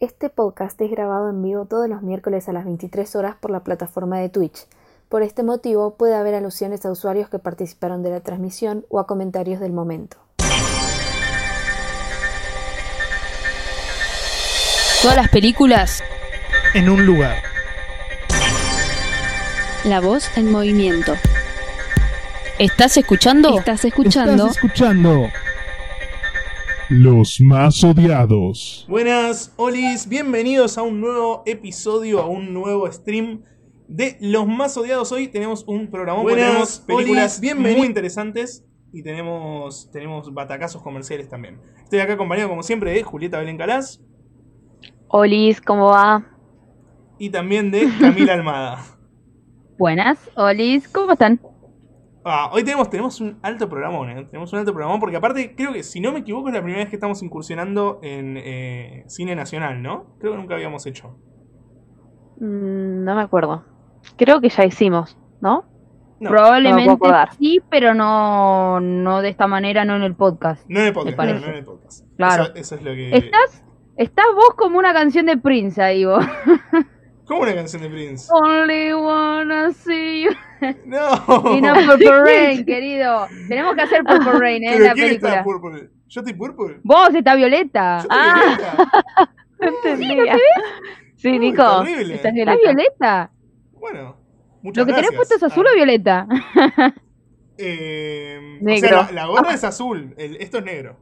Este podcast es grabado en vivo todos los miércoles a las 23 horas por la plataforma de Twitch. Por este motivo puede haber alusiones a usuarios que participaron de la transmisión o a comentarios del momento. Todas las películas en un lugar. La voz en movimiento. ¿Estás escuchando? Estás escuchando. Estás escuchando. Los más odiados. Buenas, Olis, bienvenidos a un nuevo episodio, a un nuevo stream de Los más odiados. Hoy tenemos un programa, tenemos películas muy interesantes y tenemos, tenemos batacazos comerciales también. Estoy acá acompañado, como siempre, de Julieta Belén Calás. Olis, ¿cómo va? Y también de Camila Almada. Buenas, Olis, ¿cómo están? Ah, hoy tenemos, tenemos un alto programón, ¿eh? Tenemos un alto programón porque aparte creo que, si no me equivoco, es la primera vez que estamos incursionando en eh, cine nacional, ¿no? Creo que nunca habíamos hecho. Mm, no me acuerdo. Creo que ya hicimos, ¿no? Probablemente sí, pero no, no de esta manera, no en el podcast. No en el podcast, no, en el podcast. Claro. Eso, es lo que... ¿Estás, estás vos como una canción de Prince ahí, vos. ¿Cómo una canción de Prince? Only wanna see you. No. Y no Purple Rain, querido. Tenemos que hacer Purple Rain ¿eh? en la película. Está purple? ¿Yo estoy Purple? Vos estás Violeta. Yo estoy Violeta. No. Sí, Sí, Nico. Estás ¿Estás Violeta? Bueno, muchas ¿Lo que tenés gracias. puesto es azul Ah, o Violeta? Eh, o Negro. sea, la, la gorra es azul, el- esto es negro.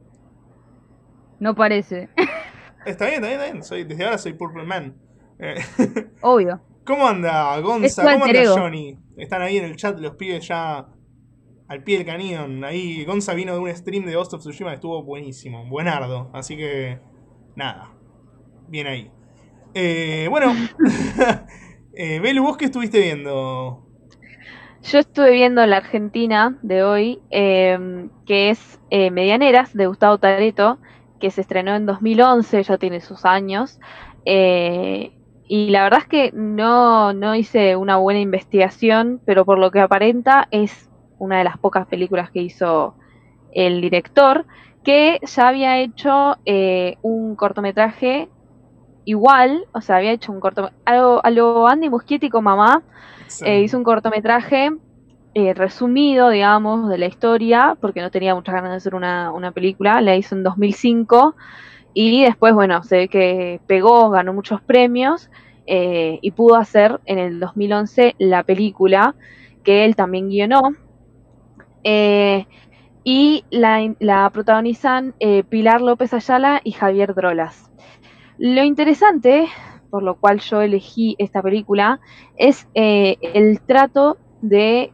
No parece. Está bien, está bien, está bien. Soy, desde ahora soy Purple Man. Eh, Obvio. ¿Cómo anda Gonza? ¿Cómo anda. Johnny? Están ahí en el chat los pibes ya al pie del cañón. Ahí Gonza vino de un stream de Ghost of Tsushima estuvo buenísimo, buenardo. Así que, nada, bien ahí. Eh, bueno, eh, Belu, ¿vos qué estuviste viendo? Yo estuve viendo la Argentina de hoy, eh, que es eh, Medianeras, de Gustavo Tareto, que se estrenó en 2011, ya tiene sus años. Eh, y la verdad es que no, no hice una buena investigación, pero por lo que aparenta es una de las pocas películas que hizo el director, que ya había hecho eh, un cortometraje igual, o sea, había hecho un cortometraje, a lo, a lo Andy Muschietti con mamá, eh, hizo un cortometraje eh, resumido, digamos, de la historia, porque no tenía muchas ganas de hacer una, una película, la hizo en 2005 y después, bueno, se ve que pegó, ganó muchos premios eh, y pudo hacer en el 2011 la película que él también guionó. Eh, y la, la protagonizan eh, Pilar López Ayala y Javier Drolas. Lo interesante, por lo cual yo elegí esta película, es eh, el trato de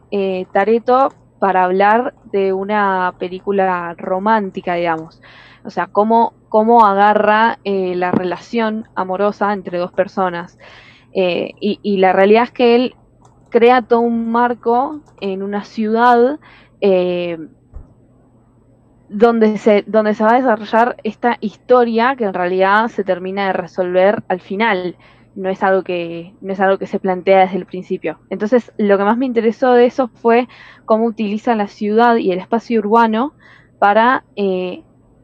Tareto para hablar de una película romántica, digamos. O sea, cómo, cómo agarra eh, la relación amorosa entre dos personas. Eh, y, la realidad es que él crea todo un marco en una ciudad eh, donde se, donde se va a desarrollar esta historia que en realidad se termina de resolver al final. No es algo que, no es algo que se plantea desde el principio. Entonces, lo que más me interesó de eso fue cómo utiliza la ciudad y el espacio urbano para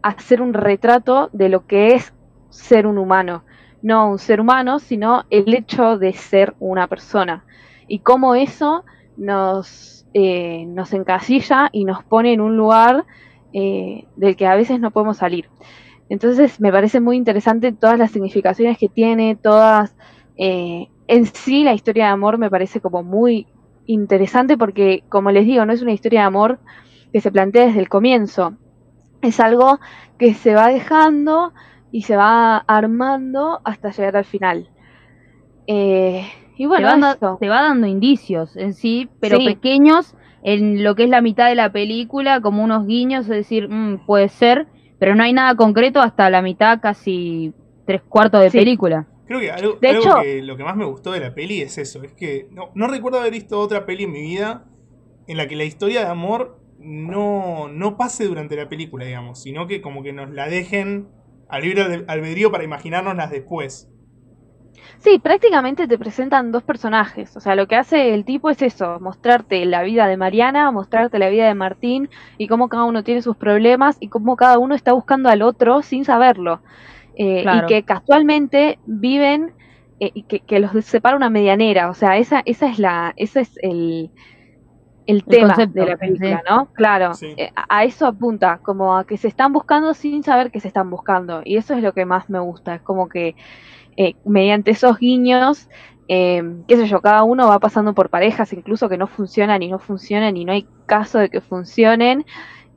hacer un retrato de lo que es ser un humano. No un ser humano, sino el hecho de ser una persona. Y cómo eso nos, eh, nos encasilla y nos pone en un lugar eh, del que a veces no podemos salir. Entonces me parece muy interesante todas las significaciones que tiene, todas... eh, en sí la historia de amor me parece como muy interesante porque, como les digo, no es una historia de amor que se plantea desde el comienzo. Es algo que se va dejando y se va armando hasta llegar al final. Eh, y bueno, te, va, eso. te va dando indicios en sí, pero Sí. pequeños en lo que es la mitad de la película, como unos guiños, es decir, mm, puede ser, pero no hay nada concreto hasta la mitad, casi tres cuartos de Sí. película. Creo que algo, De algo hecho- que lo que más me gustó de la peli es eso, es que no, no recuerdo haber visto otra peli en mi vida en la que la historia de amor no, no pase durante la película, digamos, sino que como que nos la dejen al libre albe- albedrío para imaginárnoslas después. Sí, prácticamente te presentan dos personajes. O sea, lo que hace el tipo es eso, mostrarte la vida de Mariana, mostrarte la vida de Martín y cómo cada uno tiene sus problemas y cómo cada uno está buscando al otro sin saberlo. eh, Claro. y que casualmente viven eh, y que, que los separa una medianera, o sea, esa, esa es la, ese es el, el tema de la película, sí. ¿no? Claro, Sí. eh, a a eso apunta, como a que se están buscando sin saber que se están buscando, y eso es lo que más me gusta, es como que eh, mediante esos guiños, eh, qué sé yo, cada uno va pasando por parejas, incluso que no funcionan y no funcionan y no hay caso de que funcionen,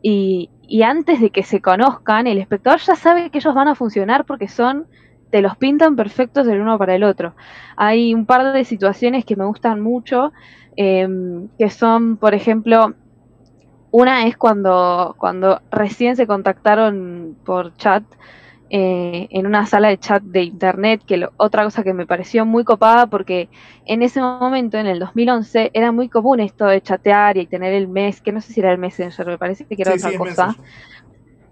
y, y antes de que se conozcan, el espectador ya sabe que ellos van a funcionar porque son, te los pintan perfectos del uno para el otro. Hay un par de situaciones que me gustan mucho, eh, que son, por ejemplo, una es cuando, cuando recién se contactaron por chat eh, en una sala de chat de internet, que lo- otra cosa que me pareció muy copada porque en ese momento, en el 2011, era muy común esto de chatear y tener el mes, que no sé si era el Messenger, me parece que era Sí, otra sí, es cosa. Messenger.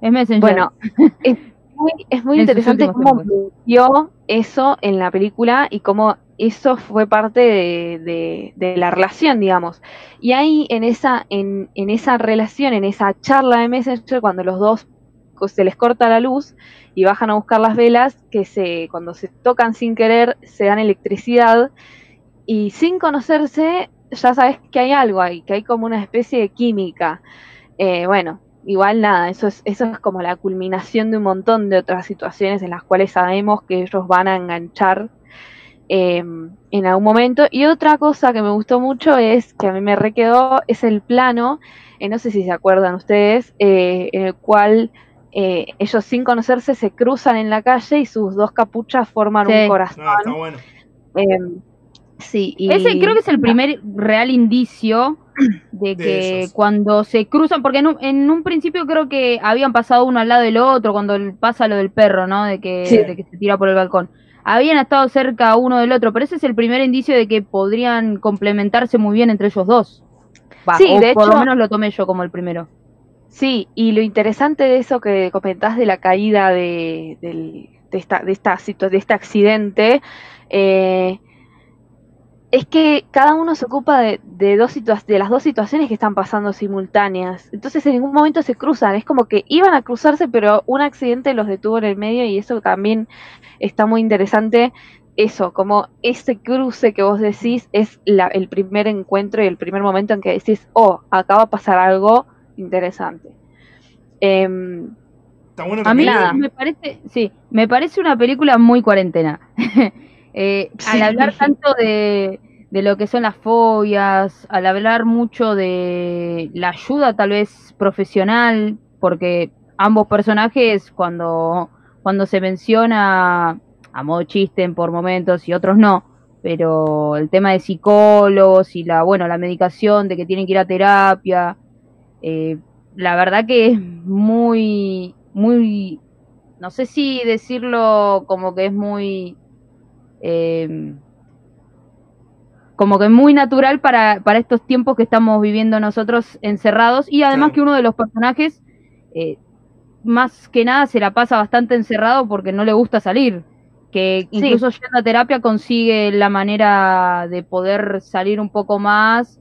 Es Messenger. Bueno, es muy, es muy interesante cómo vio eso en la película y cómo eso fue parte de, la relación, digamos. Y ahí en esa, en, esa relación, en esa charla de Messenger, cuando los dos se les corta la luz y bajan a buscar las velas, que se, cuando se tocan sin querer, se dan electricidad y sin conocerse, ya sabes que hay algo ahí, que hay como una especie de química. Eh, bueno, igual nada, eso es, eso es como la culminación de un montón de otras situaciones en las cuales sabemos que ellos van a enganchar eh, en algún momento. Y otra cosa que me gustó mucho es, que a mí me requedó, es el plano, eh, no sé si se acuerdan ustedes, eh, en el cual eh, ellos sin conocerse se cruzan en la calle y sus dos capuchas forman Sí. un corazón. Ah, está bueno. Eh, sí, y Ese creo que es el primer real indicio De que cuando se cruzan, porque en un, en un principio creo que habían pasado uno al lado del otro cuando pasa lo del perro, ¿no? De que, Sí. de que se tira por el balcón. Habían estado cerca uno del otro, pero ese es el primer indicio de que podrían complementarse muy bien entre ellos dos. Va, Sí, o de por lo hecho- menos lo tomé yo como el primero. Sí, y lo interesante de eso que comentás de la caída de, del- de, esta, de, esta situa- de este accidente eh, es que cada uno se ocupa de, de, dos situa- de las dos situaciones que están pasando simultáneas. Entonces en ningún momento se cruzan, es como que iban a cruzarse, pero un accidente los detuvo en el medio y eso también está muy interesante. Eso, como ese cruce que vos decís es la- el primer encuentro y el primer momento en que decís, oh, acá va a pasar algo interesante. Em, Está bueno A mí nada. me parece, sí, me parece una película muy cuarentena. Eh, Sí. Al hablar tanto de, de lo que son las fobias, al hablar mucho de la ayuda tal vez profesional, porque ambos personajes cuando, cuando se menciona a modo chiste por momentos y otros no, pero el tema de psicólogos y la, bueno, la medicación, de que tienen que ir a terapia, eh, la verdad que es muy, muy, no sé si decirlo como que es muy, eh, como que muy natural para, para estos tiempos que estamos viviendo nosotros encerrados y además que uno de los personajes, eh, más que nada, se la pasa bastante encerrado porque no le gusta salir. Que Sí. incluso yendo a terapia consigue la manera de poder salir un poco más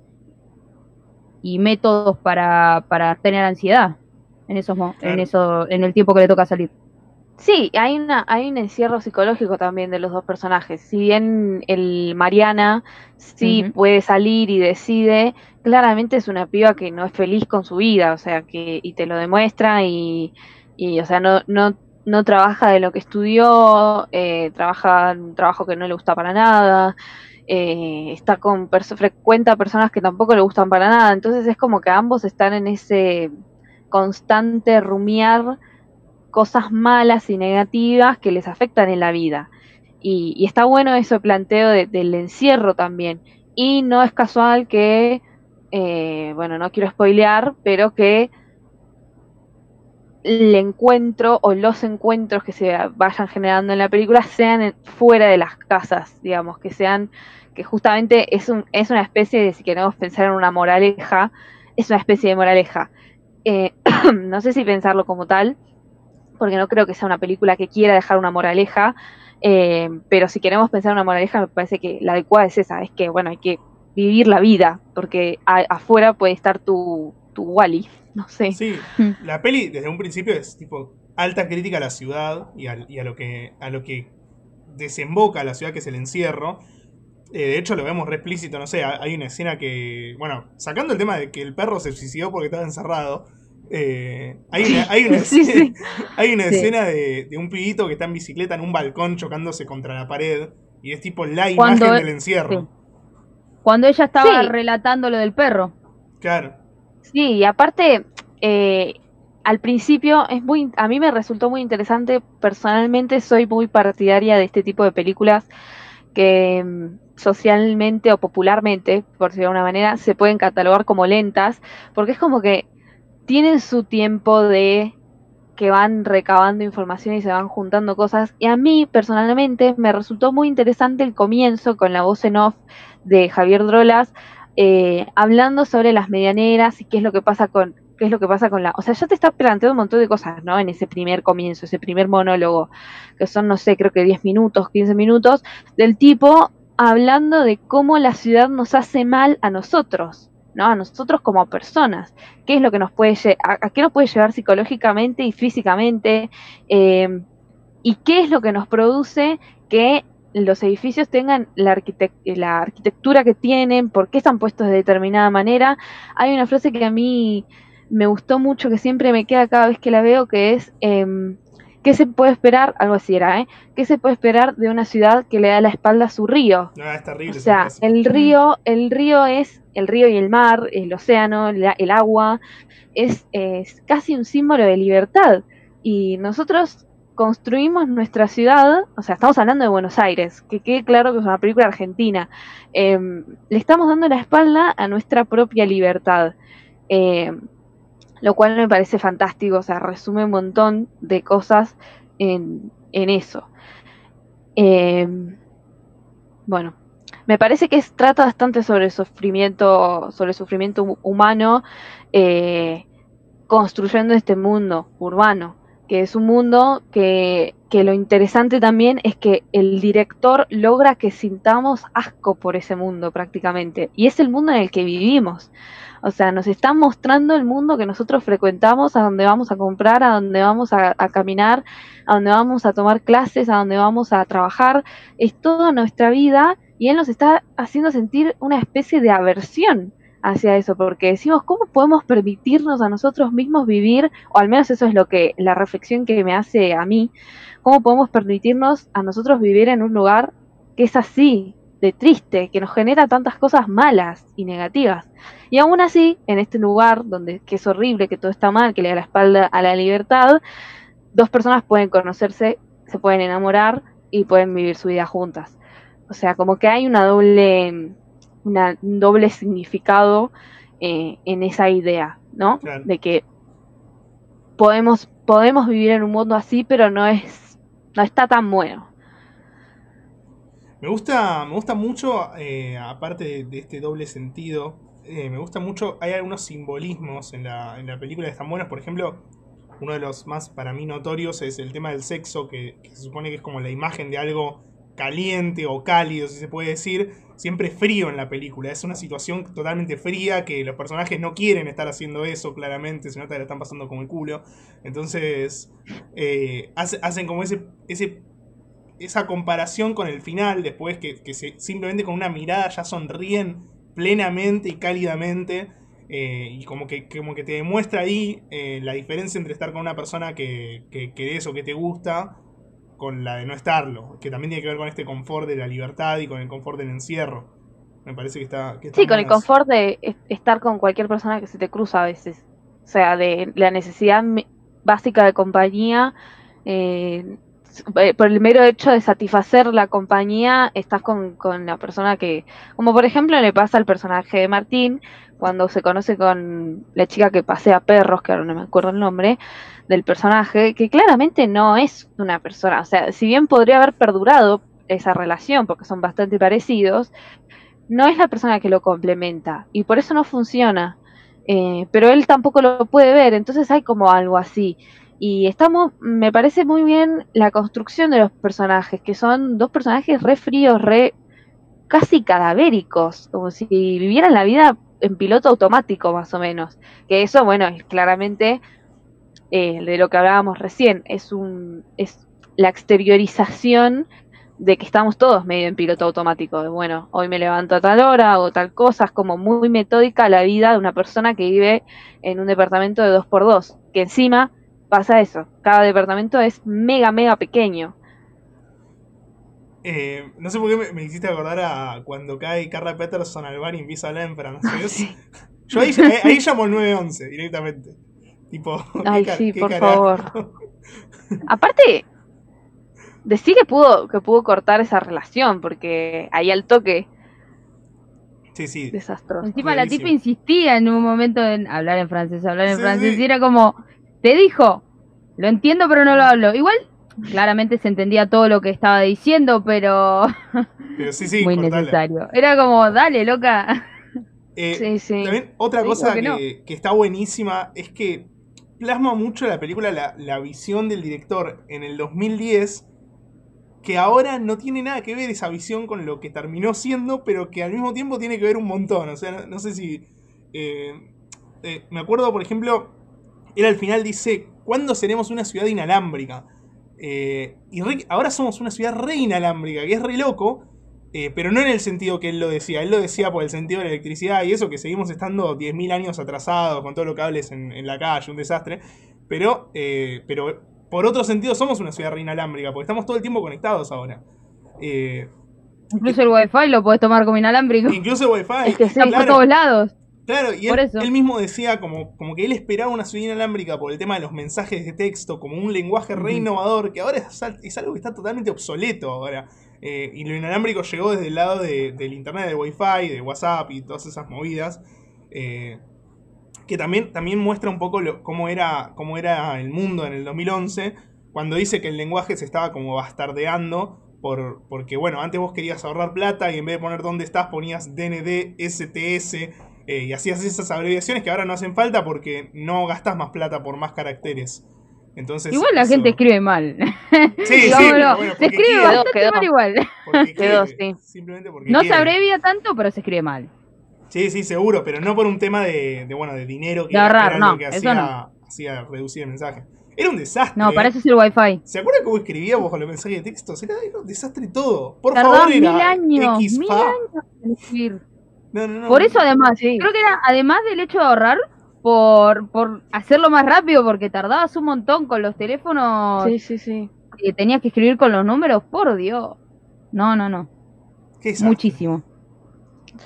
y métodos para, para tener ansiedad en esos en eso en el tiempo que le toca salir. Sí, hay una, hay un encierro psicológico también de los dos personajes. Si bien el Mariana sí puede salir y decide, claramente es una piba que no es feliz con su vida, o sea, que y te lo demuestra y, y o sea, no, no, no trabaja de lo que estudió, eh, trabaja en un trabajo que no le gusta para nada, eh, está con perso- frecuenta personas que tampoco le gustan para nada, entonces es como que ambos están en ese constante rumiar cosas malas y negativas que les afectan en la vida. Y, está bueno ese planteo de- del encierro también. Y no es casual que, eh, bueno, no quiero spoilear, pero que el encuentro o los encuentros que se vayan generando en la película sean fuera de las casas, digamos, que sean, que justamente es, un, es una especie de, si queremos pensar en una moraleja, es una especie de moraleja. Eh, no sé si pensarlo como tal, porque no creo que sea una película que quiera dejar una moraleja, eh, pero si queremos pensar en una moraleja, me parece que la adecuada es esa, es que, bueno, hay que vivir la vida, porque a- afuera puede estar tu, tu Wally, no sé. Sí, Mm. la peli desde un principio es tipo alta crítica a la ciudad y, a, y a lo que a lo que desemboca la ciudad que es el encierro. Eh, de hecho, lo vemos re explícito, no sé, hay una escena que, bueno, sacando el tema de que el perro se suicidó porque estaba encerrado, eh, hay una, hay una Sí, escena, sí. hay una Sí. escena de, de un pibito que está en bicicleta en un balcón chocándose contra la pared y es tipo la Cuando- imagen del encierro. sí. Cuando ella estaba Sí. relatando lo del perro. Claro. Sí, y aparte, eh, al principio es muy, a mí me resultó muy interesante. Personalmente soy muy partidaria de este tipo de películas que mm, socialmente o popularmente, por decirlo de alguna manera, se pueden catalogar como lentas, porque es como que tienen su tiempo de que van recabando información y se van juntando cosas. Y a mí, personalmente, me resultó muy interesante el comienzo con la voz en off de Javier Drolas, eh, hablando sobre las medianeras y qué es lo que pasa con qué es lo que pasa con la, o sea, ya te está planteando un montón de cosas, ¿no? En ese primer comienzo, ese primer monólogo, que son, no sé, creo que 10 minutos, 15 minutos, del tipo hablando de cómo la ciudad nos hace mal a nosotros, ¿no? A nosotros como personas. ¿Qué es lo que nos puede a, a qué nos puede llevar psicológicamente y físicamente? Eh, ¿Y qué es lo que nos produce que los edificios tengan la, arquitec- la arquitectura que tienen? ¿Por qué están puestos de determinada manera? Hay una frase que a mí me gustó mucho, que siempre me queda cada vez que la veo, que es... em, ¿Qué se puede esperar? Algo así era, ¿eh? ¿Qué se puede esperar de una ciudad que le da la espalda a su río? No, es terrible. O sea, el río, el río es el río y el mar, el océano, la- el agua, es, es casi un símbolo de libertad. Y nosotros construimos nuestra ciudad, o sea, estamos hablando de Buenos Aires, que quede claro que es una película argentina. em, le estamos dando la espalda a nuestra propia libertad. Em, lo cual me parece fantástico, o sea, resume un montón de cosas en, en eso. Em, bueno, me parece que trata bastante sobre sufrimiento, sobre el sufrimiento hu- humano, eh, construyendo este mundo urbano, que es un mundo que, que lo interesante también es que el director logra que sintamos asco por ese mundo prácticamente, y es el mundo en el que vivimos. O sea, nos están mostrando el mundo que nosotros frecuentamos, a donde vamos a comprar, a donde vamos a, a caminar, a donde vamos a tomar clases, a donde vamos a trabajar. Es toda nuestra vida y él nos está haciendo sentir una especie de aversión hacia eso, porque decimos, ¿cómo podemos permitirnos a nosotros mismos vivir, o al menos eso es lo que la reflexión que me hace a mí, cómo podemos permitirnos a nosotros vivir en un lugar que es así, de triste, que nos genera tantas cosas malas y negativas? Y aún así, en este lugar donde que es horrible, que todo está mal, que le da la espalda a la libertad, dos personas pueden conocerse, se pueden enamorar y pueden vivir su vida juntas. O sea, como que hay una doble, una, un doble significado eh, en esa idea, ¿no? Claro. De que podemos, podemos vivir en un mundo así, pero no es, no está tan bueno. Me gusta, me gusta mucho, eh, aparte de, de este doble sentido, eh, me gusta mucho, hay algunos simbolismos en la, en la película que están buenos, por ejemplo, uno de los más para mí notorios es el tema del sexo, que, que se supone que es como la imagen de algo caliente o cálido, si se puede decir, siempre frío en la película, es una situación totalmente fría, que los personajes no quieren estar haciendo eso, claramente, se nota que la están pasando como el culo, entonces eh, hace- hacen como ese... esa comparación con el final, después que, simplemente con una mirada ya sonríen plenamente y cálidamente, eh, y como que, como que te demuestra ahí eh, la diferencia entre estar con una persona que, que querés o que te gusta, con la de no estarlo, que también tiene que ver con este confort de la libertad y con el confort del encierro. Me parece que está... Que Sí, con el confort de es- estar con cualquier persona que se te cruza a veces. O sea, de la necesidad básica de compañía. eh, eh, por el mero hecho de satisfacer la compañía, estás con, con la persona que. Como por ejemplo le pasa al personaje de Martín cuando se conoce con la chica que pasea perros, que ahora no me acuerdo el nombre del personaje, que claramente no es una persona. O sea, si bien podría haber perdurado esa relación, porque son bastante parecidos, no es la persona que lo complementa y por eso no funciona. Eh, pero él tampoco lo puede ver, entonces hay como algo así. Y estamos, me parece muy bien la construcción de los personajes, que son dos personajes re fríos, re casi cadavéricos, como si vivieran la vida en piloto automático más o menos. Que eso, bueno, es claramente eh, de lo que hablábamos recién, es, un, es la exteriorización de que estamos todos medio en piloto automático, de bueno, hoy me levanto a tal hora o tal cosa, es como muy metódica la vida de una persona que vive en un departamento de dos por dos, que encima pasa eso, cada departamento es mega, mega pequeño. Eh, no sé por qué me, me, hiciste acordar a cuando cae Carla Peterson al bar y empieza a hablar en francés. Yo ahí, ahí, ahí llamo 911 directamente. Tipo, Ay, sí, por favor. Aparte, decir que pudo, que pudo cortar esa relación, porque ahí al toque. Sí, sí. Desastroso. Encima la tipa insistía en un momento en hablar en francés, hablar en sí, francés, sí. y era como, te dijo, lo entiendo pero no lo hablo. Igual, claramente se entendía todo lo que estaba diciendo, pero, pero sí, sí, muy necesario. Era como, dale, loca. Eh, sí, sí. También otra cosa que, que, no. que, está buenísima es que plasma mucho la película la, la visión del director en el 2010 que ahora no tiene nada que ver esa visión con lo que terminó siendo, pero que al mismo tiempo tiene que ver un montón. O sea, no, sé si... Eh, eh, me acuerdo, por ejemplo, él al final dice, ¿cuándo seremos una ciudad inalámbrica? Eh, y ahora somos una ciudad re inalámbrica, que es re loco, pero no en el sentido que él lo decía. Él lo decía por el sentido de la electricidad y eso, que seguimos estando 10.000 años atrasados con todos los cables en, en, la calle, un desastre. Pero, pero por otro sentido somos una ciudad inalámbrica, porque estamos todo el tiempo conectados ahora. Eh, incluso el wifi lo podés tomar como inalámbrico. Incluso el wifi. Es que sí, claro, por todos lados. Claro, y él, él, mismo decía como, como que él esperaba una ciudad inalámbrica por el tema de los mensajes de texto, como un lenguaje re innovador, que ahora es, es algo que está totalmente obsoleto ahora. Eh, y lo inalámbrico llegó desde el lado de, del internet, del wifi, de WhatsApp y todas esas movidas. Eh, que también, también muestra un poco lo, cómo, era, cómo era el mundo en el 2011, cuando dice que el lenguaje se estaba como bastardeando, por, porque bueno, antes vos querías ahorrar plata y en vez de poner dónde estás ponías DND, STS, eh, y hacías esas abreviaciones que ahora no hacen falta porque no gastas más plata por más caracteres. Entonces, igual la eso... gente escribe mal. Sí, sí, bueno, bueno, se escribe quiere, bastante quedó. mal igual. porque Quedó, quiere, sí. Simplemente porque No se abrevia tanto, pero se escribe mal. Sí, sí, seguro, pero no por un tema de, de bueno, de dinero que De ahorrar, no, que eso hacía, no. hacía reducir el mensaje. Era un desastre. No, para eso es el wifi. ¿Se acuerdan cómo escribíamos con los mensajes de texto? Era, era un desastre todo. Por favor, mil era años, X mil años en escribir. No, no, no. Por eso además, Sí. creo que era además del hecho de ahorrar, por, por hacerlo más rápido, porque tardabas un montón con los teléfonos Sí, sí, sí. que tenías que escribir con los números, por Dios. No, no, no. Muchísimo.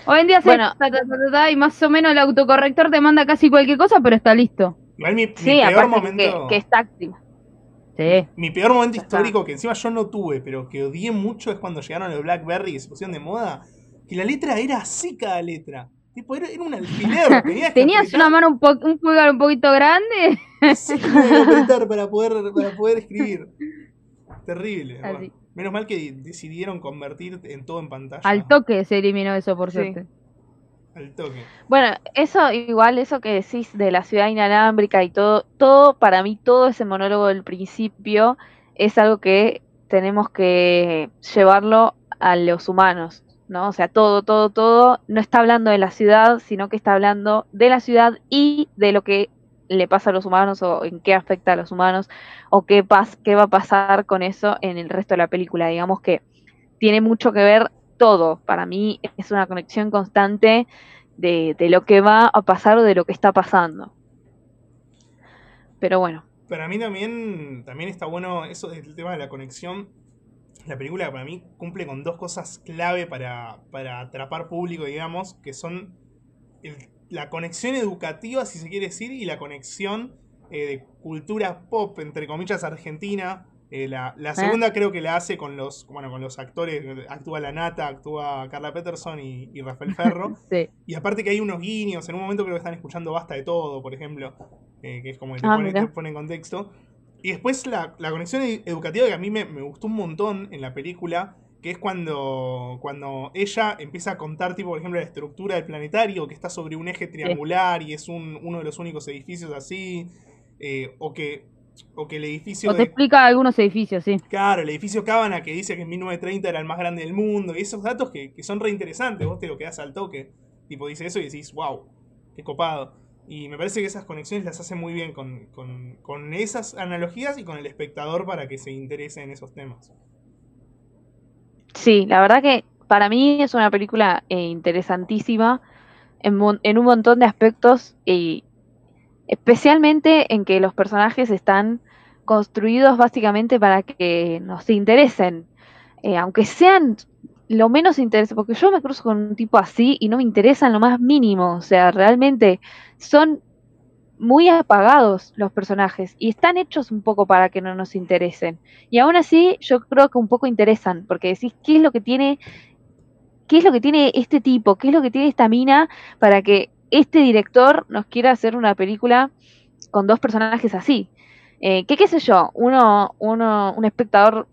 Hoy en día se Bueno. ta, ta, ta, ta, ta, y más o menos el autocorrector te manda casi cualquier cosa, pero está listo. Igual mi, mi Sí, peor momento. que, que es táctil. Sí. Mi peor momento está. histórico, que encima yo no tuve, pero que odié mucho, es cuando llegaron los Blackberry y se pusieron de moda. Que la letra era así cada letra. Tipo, era, era un alfiler. Tenías, una mano un, po- un pulgar un poquito grande. Sí, tenía que apretar para poder, para poder escribir. Terrible. Bueno. Menos mal que decidieron convertir en todo en pantalla. Al toque se eliminó eso, por Sí. suerte. Al toque. Bueno, eso igual, eso que decís de la ciudad inalámbrica y todo, todo, para mí, todo ese monólogo del principio es algo que tenemos que llevarlo a los humanos, ¿no? O sea, todo, todo, todo no está hablando de la ciudad, sino que está hablando de la ciudad y de lo que le pasa a los humanos o en qué afecta a los humanos o qué, pas qué va a pasar con eso en el resto de la película. Digamos que tiene mucho que ver todo. Para mí es una conexión constante de, de lo que va a pasar o de lo que está pasando. Pero bueno, Para mí también, también está bueno eso del tema de la conexión. La película para mí cumple con dos cosas clave para, para atrapar público, digamos, que son el- la conexión educativa, si se quiere decir, y la conexión eh, de cultura pop, entre comillas, argentina. Eh, la, la segunda creo que la hace con los, bueno, con los actores, actúa la Nata, actúa Carla Peterson y, y Rafael Ferro. Sí. Y aparte que hay unos guiños, en un momento creo que están escuchando Basta de Todo, por ejemplo, eh, que es como que te, Ah, pone, te pone en contexto. Y después la, la conexión ed- educativa que a mí me, me gustó un montón en la película, que es cuando, cuando ella empieza a contar, tipo, por ejemplo, la estructura del planetario, que está sobre un eje triangular y es un, uno de los únicos edificios así, eh, o, que, o que el edificio... O te de- explica algunos edificios, sí. Claro, el edificio Cábana que dice que en 1930 era el más grande del mundo. Y esos datos que, que son re interesantes, vos te lo quedás al toque. Tipo, dice eso y decís, wow, qué copado. Y me parece que esas conexiones las hace muy bien con, con, con esas analogías y con el espectador para que se interese en esos temas. Sí, la verdad que para mí es una película eh, interesantísima en, en un montón de aspectos y especialmente en que los personajes están construidos básicamente para que nos interesen, Eh, aunque sean lo menos interesantes, porque yo me cruzo con un tipo así y no me interesan lo más mínimo, o sea, realmente son muy apagados los personajes y están hechos un poco para que no nos interesen. Y aún así yo creo que un poco interesan, porque decís, ¿qué es lo que tiene qué es lo que tiene este tipo, qué es lo que tiene esta mina para que este director nos quiera hacer una película con dos personajes así. Eh, ¿qué, qué sé yo? Uno, uno, un espectador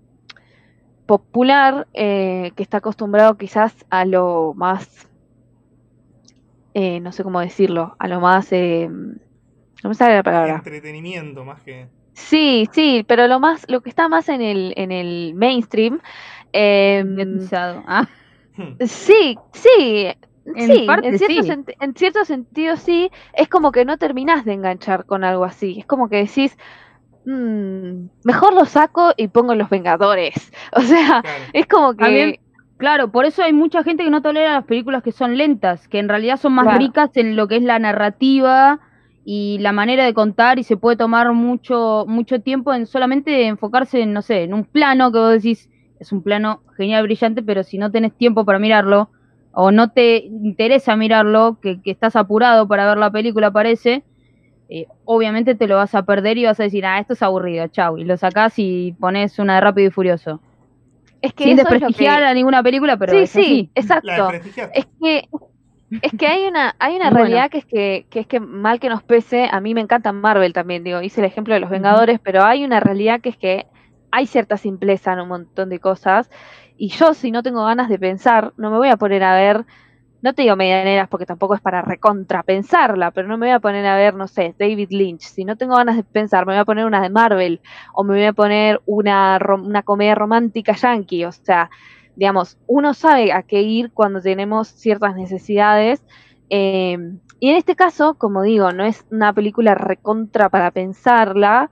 popular eh, que está acostumbrado quizás a lo más, eh, no sé cómo decirlo, a lo más, eh, no me sale la palabra. Entretenimiento más que. Sí, sí, pero lo más, lo que está más en el, en el mainstream, eh. Ah, Sí, sí, En sí, parte en cierto, sí. en cierto sentido sí, es como que no terminás de enganchar con algo así, es como que decís, "Mm, mejor lo saco y pongo Los Vengadores, o sea, Claro. es como que, También- claro, por eso hay mucha gente que no tolera las películas que son lentas, que en realidad son más Claro. ricas en lo que es la narrativa y la manera de contar y se puede tomar mucho mucho tiempo en solamente enfocarse en, no sé, en un plano que vos decís, es un plano genial, brillante, pero si no tenés tiempo para mirarlo o no te interesa mirarlo, que, que estás apurado para ver la película, parece, eh, obviamente te lo vas a perder y vas a decir, ah, esto es aburrido, chau, y lo sacás y pones una de Rápido y Furioso. es que Sin desprestigiar que- a ninguna película, pero sí, es sí, así. Exacto, es que es que hay una hay una realidad que es que, que es que mal que nos pese, a mí me encanta Marvel también, digo, hice el ejemplo de los Vengadores, pero hay una realidad que es que hay cierta simpleza en un montón de cosas y yo si no tengo ganas de pensar, no me voy a poner a ver, no te digo medianeras porque tampoco es para recontrapensarla, pero no me voy a poner a ver, no sé, David Lynch, si no tengo ganas de pensar, me voy a poner una de Marvel o me voy a poner una una comedia romántica yankee, o sea, digamos, uno sabe a qué ir cuando tenemos ciertas necesidades. eh, y en este caso, como digo, no es una película recontra para pensarla,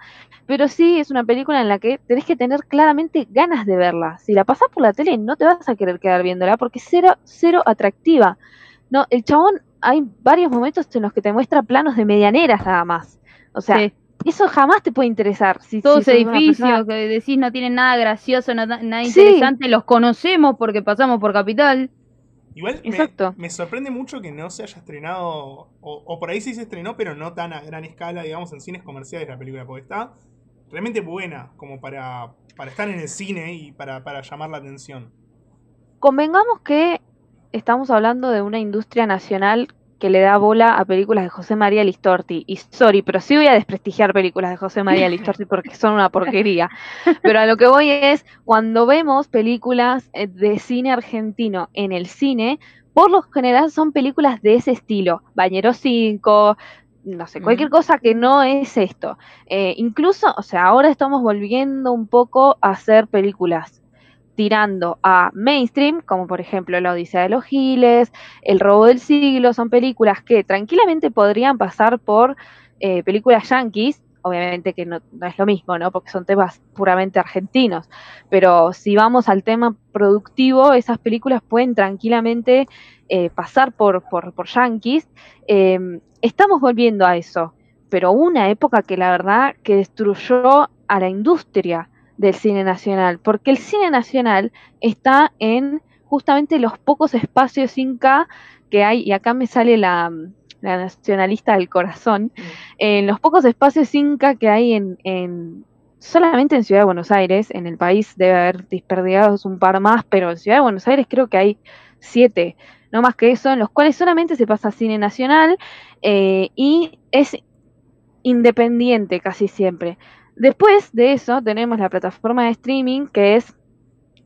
pero sí es una película en la que tenés que tener claramente ganas de verla. Si la pasás por la tele, no te vas a querer quedar viéndola porque es cero, cero atractiva. No, el chabón, hay varios momentos en los que te muestra planos de medianeras nada más. O sea, Sí. eso jamás te puede interesar. Si, Todos si edificios persona- que decís no tienen nada gracioso, nada, nada Sí. interesante, los conocemos porque pasamos por Capital. Igual me, Exacto. me sorprende mucho que no se haya estrenado, o, o por ahí sí se estrenó, pero no tan a gran escala, digamos, en cines comerciales la película, porque está realmente buena como para, para estar en el cine y para, para llamar la atención. Convengamos que estamos hablando de una industria nacional que le da bola a películas de José María Listorti. Y sorry, pero sí voy a desprestigiar películas de José María Listorti porque son una porquería. Pero a lo que voy es, cuando vemos películas eh, de cine argentino en el cine, por lo general son películas de ese estilo. Bañero 5, no sé, cualquier cosa que no es esto. Eh, incluso, o sea, ahora estamos volviendo un poco a hacer películas tirando a mainstream, como por ejemplo La Odisea de los Giles, El Robo del Siglo, son películas que tranquilamente podrían pasar por eh, películas yankees, obviamente que no, no es lo mismo, ¿no? Porque son temas puramente argentinos, pero si vamos al tema productivo, esas películas pueden tranquilamente eh, pasar por, por, por yankees. Eh, estamos volviendo a eso, pero una época que la verdad que destruyó a la industria del cine nacional, porque el cine nacional está en justamente los pocos espacios 5K que hay, y acá me sale la, la nacionalista del corazón, en los pocos espacios 5K que hay en, en- solamente en Ciudad de Buenos Aires, en el país debe haber desperdigados un par más, pero en Ciudad de Buenos Aires creo que hay siete, no más que eso, en los cuales solamente se pasa cine nacional eh, y es independiente casi siempre. Después de eso tenemos la plataforma de streaming que es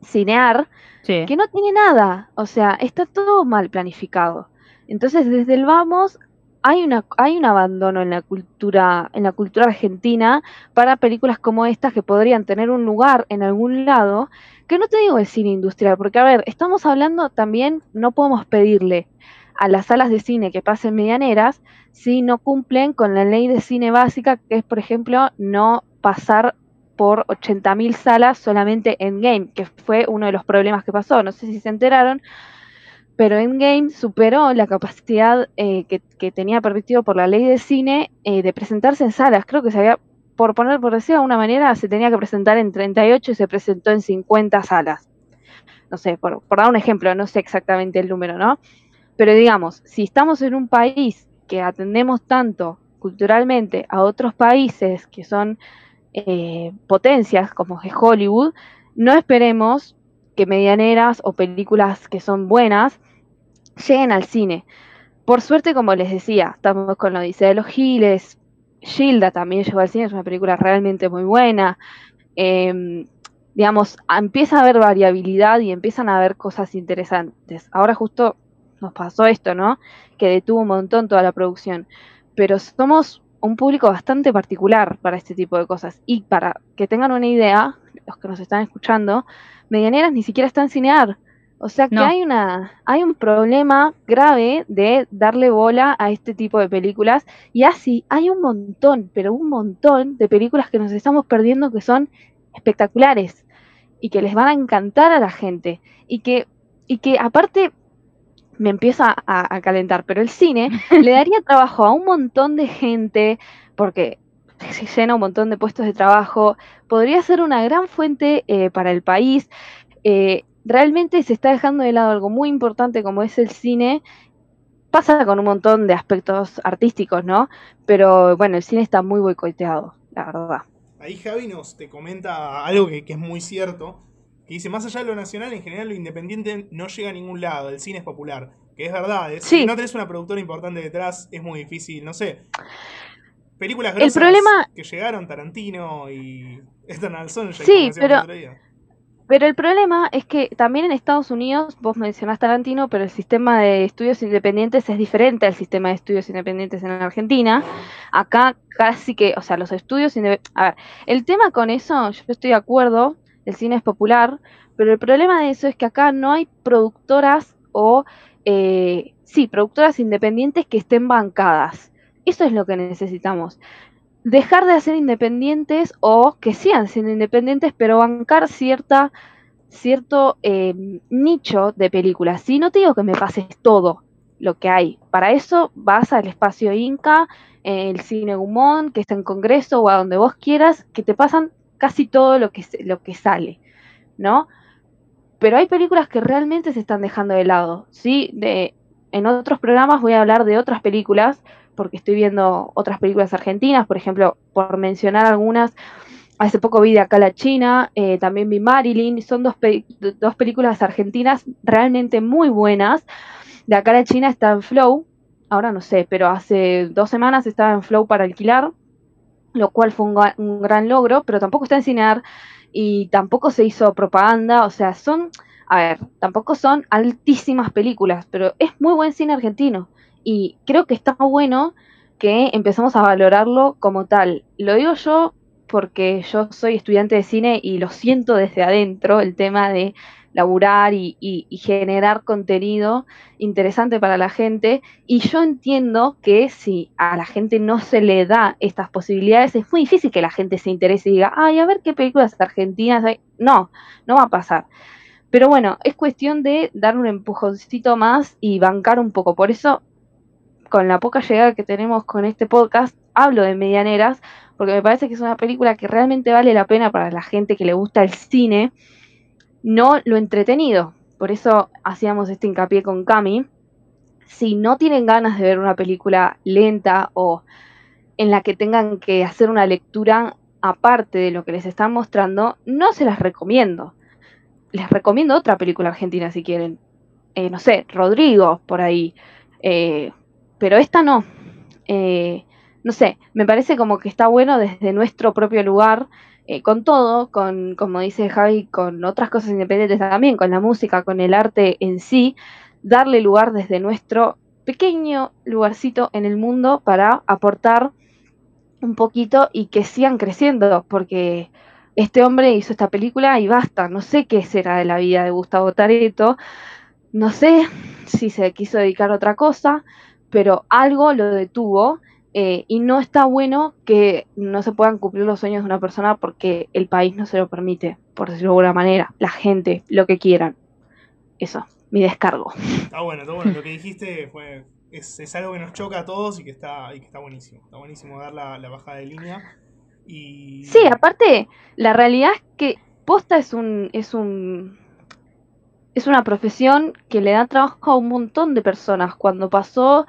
Cinear, Sí. que no tiene nada, o sea, está todo mal planificado. Entonces, desde el vamos hay una hay un abandono en la cultura en la cultura argentina para películas como estas que podrían tener un lugar en algún lado, que no te digo el cine industrial, porque a ver, estamos hablando también no podemos pedirle a las salas de cine que pasen medianeras si no cumplen con la ley de cine básica, que es, por ejemplo, no pasar por 80.000 salas solamente en game, que fue uno de los problemas que pasó. No sé si se enteraron, pero Endgame superó la capacidad eh, que, tenía permitido por la ley de cine eh, de presentarse en salas. Creo que se había, por poner por decir de alguna manera, se tenía que presentar en 38 y se presentó en 50 salas. No sé, por, dar un ejemplo, no sé exactamente el número, ¿no? Pero digamos, si estamos en un país que atendemos tanto culturalmente a otros países que son eh, potencias como es Hollywood, no esperemos que medianeras o películas que son buenas lleguen al cine. Por suerte, como les decía, estamos con la Odisea de los Giles, Gilda también llegó al cine, es una película realmente muy buena. Em, digamos, empieza a haber variabilidad y empiezan a haber cosas interesantes. Ahora justo nos pasó esto, ¿no? Que detuvo un montón toda la producción. Pero somos un público bastante particular para este tipo de cosas. Y para que tengan una idea, los que nos están escuchando, Medianeras ni siquiera está en cinear. O sea que hay una, hay un problema grave de darle bola a este tipo de películas. Y así hay un montón, pero un montón de películas que nos estamos perdiendo que son espectaculares y que les van a encantar a la gente. Y que, y que aparte me empieza a, calentar, pero el cine le daría trabajo a un montón de gente, porque se llena un montón de puestos de trabajo, podría ser una gran fuente eh, para el país. Eh, realmente se está dejando de lado algo muy importante como es el cine. Pasa con un montón de aspectos artísticos, ¿no? Pero bueno, el cine está muy boicoteado, la verdad. Ahí Javi nos te comenta algo que, que es muy cierto, que dice, más allá de lo nacional, en general lo independiente no llega a ningún lado, el cine es popular. Que es verdad, si no tenés una productora importante detrás, es muy difícil, no sé. Películas grosas que llegaron, Tarantino y Eternal Sunshine. Sí, pero, pero el problema es que también en Estados Unidos, vos mencionás Tarantino, pero el sistema de estudios independientes es diferente al sistema de estudios independientes en Argentina. Acá casi que, o sea, los estudios independientes... A ver, el tema con eso, yo estoy de acuerdo, el cine es popular, pero el problema de eso es que acá no hay productoras o, eh, sí, productoras independientes que estén bancadas. Eso es lo que necesitamos. Dejar de hacer independientes o que sean siendo independientes, pero bancar cierta, cierto eh, nicho de películas. Si no te digo que me pases todo lo que hay. Para eso vas al espacio Inca, el cine Gumón, que está en Congreso o a donde vos quieras, que te pasan casi todo lo que, lo que sale, ¿no? Pero hay películas que realmente se están dejando de lado, ¿sí? De, en otros programas voy a hablar de otras películas, porque estoy viendo otras películas argentinas, por ejemplo, por mencionar algunas, hace poco vi de acá la China, eh, también vi Marilyn, son dos, dos películas argentinas realmente muy buenas. De acá la China está en Flow, ahora no sé, pero hace dos semanas estaba en Flow para alquilar lo cual fue un, gran logro, pero tampoco está en cinear y tampoco se hizo propaganda, o sea, son, a ver, tampoco son altísimas películas, pero es muy buen cine argentino y creo que está bueno que empezamos a valorarlo como tal. Lo digo yo porque yo soy estudiante de cine y lo siento desde adentro, el tema de laburar y, generar contenido interesante para la gente. Y yo entiendo que si a la gente no se le da estas posibilidades, es muy difícil que la gente se interese y diga, ay, a ver qué películas argentinas hay. No, no va a pasar. Pero bueno, es cuestión de dar un empujoncito más y bancar un poco. Por eso, con la poca llegada que tenemos con este podcast, hablo de Medianeras, porque me parece que es una película que realmente vale la pena para la gente que le gusta el cine no lo entretenido. Por eso hacíamos este hincapié con Cami. Si no tienen ganas de ver una película lenta o en la que tengan que hacer una lectura aparte de lo que les están mostrando, no se las recomiendo. Les recomiendo otra película argentina si quieren. Eh, no sé, Rodrigo, por ahí. Eh, pero esta no. Eh, no sé, me parece como que está bueno desde nuestro propio lugar eh, con todo, con, como dice Javi, con otras cosas independientes también, con la música, con el arte en sí, darle lugar desde nuestro pequeño lugarcito en el mundo para aportar un poquito y que sigan creciendo, porque este hombre hizo esta película y basta, no sé qué será de la vida de Gustavo Tareto, no sé si se quiso dedicar a otra cosa, pero algo lo detuvo eh, y no está bueno que no se puedan cumplir los sueños de una persona porque el país no se lo permite, por decirlo de alguna manera, la gente, lo que quieran. Eso, mi descargo. Está bueno, está bueno. Lo que dijiste fue, es, es algo que nos choca a todos y que está, y que está buenísimo. Está buenísimo dar la, la bajada de línea. Y... Sí, aparte, la realidad es que posta es un, es un es una profesión que le da trabajo a un montón de personas. Cuando pasó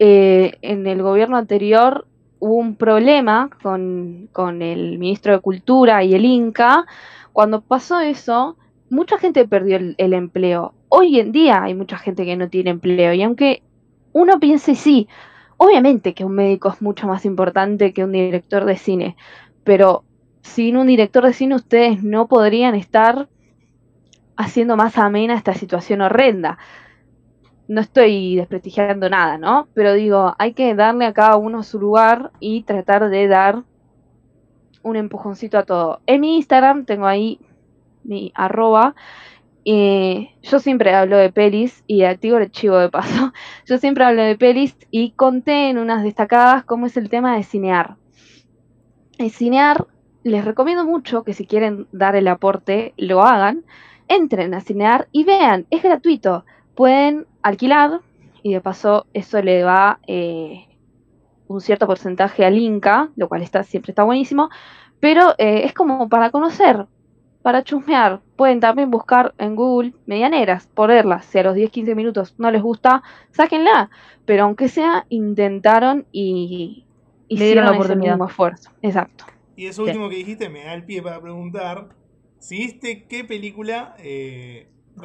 eh, en el gobierno anterior hubo un problema con, con el ministro de Cultura y el Inca. Cuando pasó eso, mucha gente perdió el, el empleo. Hoy en día hay mucha gente que no tiene empleo y aunque uno piense sí, obviamente que un médico es mucho más importante que un director de cine, pero sin un director de cine ustedes no podrían estar haciendo más amena esta situación horrenda. No estoy desprestigiando nada, ¿no? Pero digo, hay que darle a cada uno su lugar y tratar de dar un empujoncito a todo. En mi Instagram tengo ahí mi arroba. yo siempre hablo de pelis y activo el chivo de paso. Yo siempre hablo de pelis y conté en unas destacadas cómo es el tema de cinear. El cinear, les recomiendo mucho que si quieren dar el aporte, lo hagan entren a Cinear y vean, es gratuito. Pueden alquilar y de paso eso le va eh, un cierto porcentaje al Inca, lo cual está, siempre está buenísimo, pero eh, es como para conocer, para chusmear. Pueden también buscar en Google medianeras, ponerlas. Si a los 10-15 minutos no les gusta, sáquenla. Pero aunque sea, intentaron y hicieron la ese oportunidad. mismo esfuerzo. Exacto. Y eso último que dijiste me da el pie para preguntar si viste qué película eh.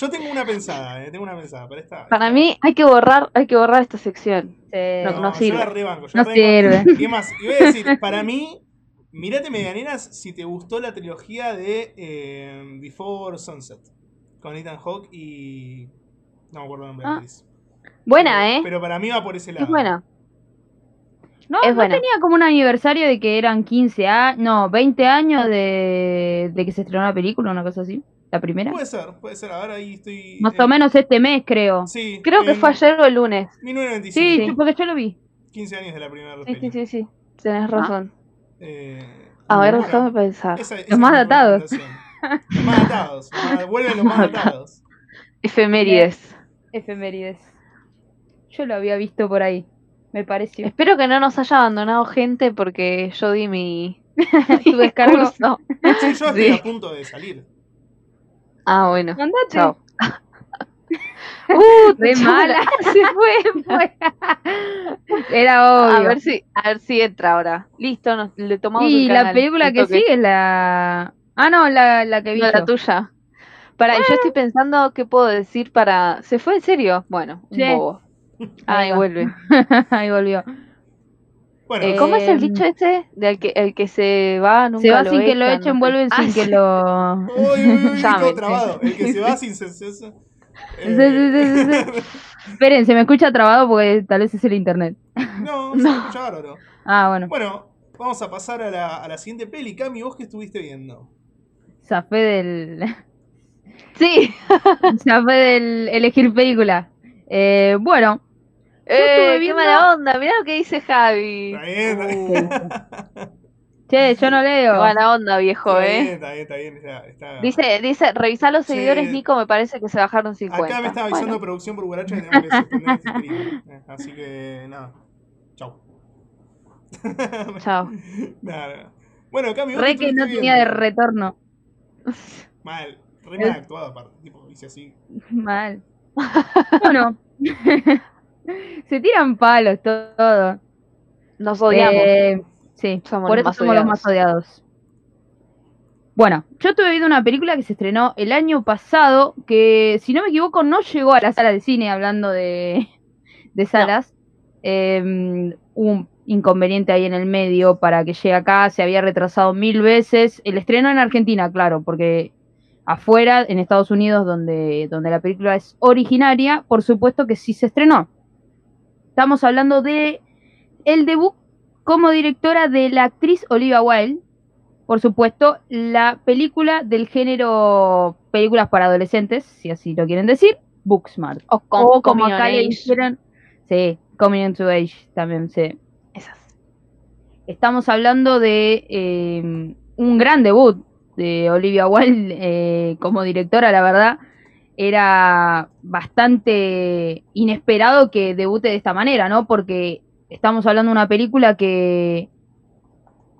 Yo tengo una pensada, eh, tengo una pensada para esta. Para mí hay que borrar, hay que borrar esta sección. Sí. No, no yo sirve. la rebanco, yo No la sirve. Y más, y voy a decir, para mí, mirate Medianeras si te gustó la trilogía de eh, Before Sunset. Con Ethan Hawke y. No me acuerdo el nombre Ah. Buena, Pero- ¿eh? Pero para mí va por ese lado. es buena. No, Es no buena. tenía como un aniversario de que eran 15 años, no, 20 años de, de que se estrenó la película, una cosa así. La primera. Puede ser, puede ser. Ahora ahí estoy. Más eh, o menos este mes, creo. Sí. Creo que fue ayer o el lunes. 1995. Sí, Sí. porque yo lo vi. 15 años de la primera Sí, sí, sí, sí. Tenés razón. Eh, A ver, bueno, déjame pensar. esa- esa Los más datados. Los más datados. Vuelven los más datados. Efemérides. Efemérides. Yo lo había visto por ahí, me pareció. Espero que no nos haya abandonado gente porque yo di mi, Tu descargo. Sí, yo estoy Sí. a punto de salir. Ah, bueno. Andate. Chao. Uh, chula. mala. Se fue, fue. Era A obvio. ver si, a ver si entra ahora. Listo, nos, le tomamos y el la canal, película el que sigue es la. Ah, no, la, la que vi. No, la tuya. Para, yo estoy pensando qué puedo decir para. ¿Se fue en serio? Bueno, un Sí. bobo. Ahí vuelve. Ahí volvió. Bueno, Eh, ¿Cómo es el Em, dicho ese? Del que el que se va nunca Se va lo sin que lo echen, no sé. vuelve Ah, sin que lo. Uy, uy, uy, Llamen, todo trabado. El que se va sin sensación. Sí, sí, sí, sí, Esperen, se me escucha trabado porque tal vez es el internet. No, se escucha bárbaro. Ah, bueno. Bueno, vamos a pasar a la, a la siguiente peli. Cami, ¿vos qué estuviste viendo? Zafé del. Sí. Zafé del elegir película. Eh, bueno, Eh, qué viendo- mala onda. Mirá lo que dice Javi. Está bien, está Uh, bien. che, yo no Qué leo. mala onda, viejo, Está bien, eh. está bien, está bien. está- está- Dice, dice, revisá los Sí. seguidores, Nico, me parece que se bajaron 50. Acá me está avisando Bueno, producción por Guaracha que tenemos que suspender este stream. Eh, Así que, nada. Chau. chao. Nada. Bueno, Cami, ¿vos Re qué que no tenía de viendo? retorno. Mal. Re mal actuado aparte. Tipo, dice así. Mal. Bueno. Se tiran palos todo. Nos odiamos. Eh, sí, Somos por los eso más somos los más odiados. Bueno, yo estuve viendo una película que se estrenó el año pasado, que si no me equivoco no llegó a la sala de cine hablando de, de salas. Eh, hubo un inconveniente ahí en el medio para que llegue acá, se había retrasado mil veces. El estreno en Argentina, claro, porque afuera, en Estados Unidos, donde, donde la película es originaria, por supuesto que sí se estrenó. Estamos hablando de el debut como directora de la actriz Olivia Wilde, por supuesto, la película del género películas para adolescentes, si así lo quieren decir, Booksmart. O, con, O como acá le dijeron, sí, Coming into Age también, sí. Esas. Estamos hablando de eh, un gran debut de Olivia Wilde eh, como directora, la verdad. Era bastante inesperado que debute de esta manera, ¿no? Porque estamos hablando de una película que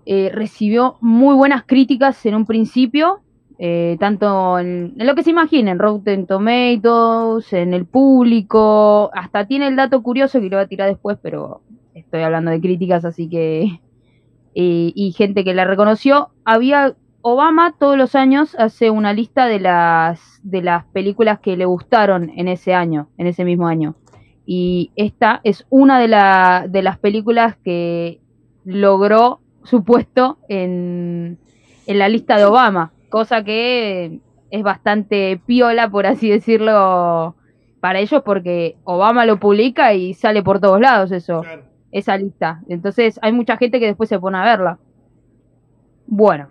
eh, recibió muy buenas críticas en un principio, eh, tanto en, lo que se imaginen, Rotten Tomatoes, en el público, hasta tiene el dato curioso que lo voy a tirar después, pero estoy hablando de críticas, así que... Y gente que la reconoció. Había Obama todos los años hace una lista de las de las películas que le gustaron en ese año, en ese mismo año. Y esta es una de, la- de las películas que logró su puesto en, en la lista de Obama, cosa que es bastante piola, por así decirlo, para ellos, porque Obama lo publica y sale por todos lados eso Claro. esa lista. Entonces hay mucha gente que después se pone a verla. Bueno,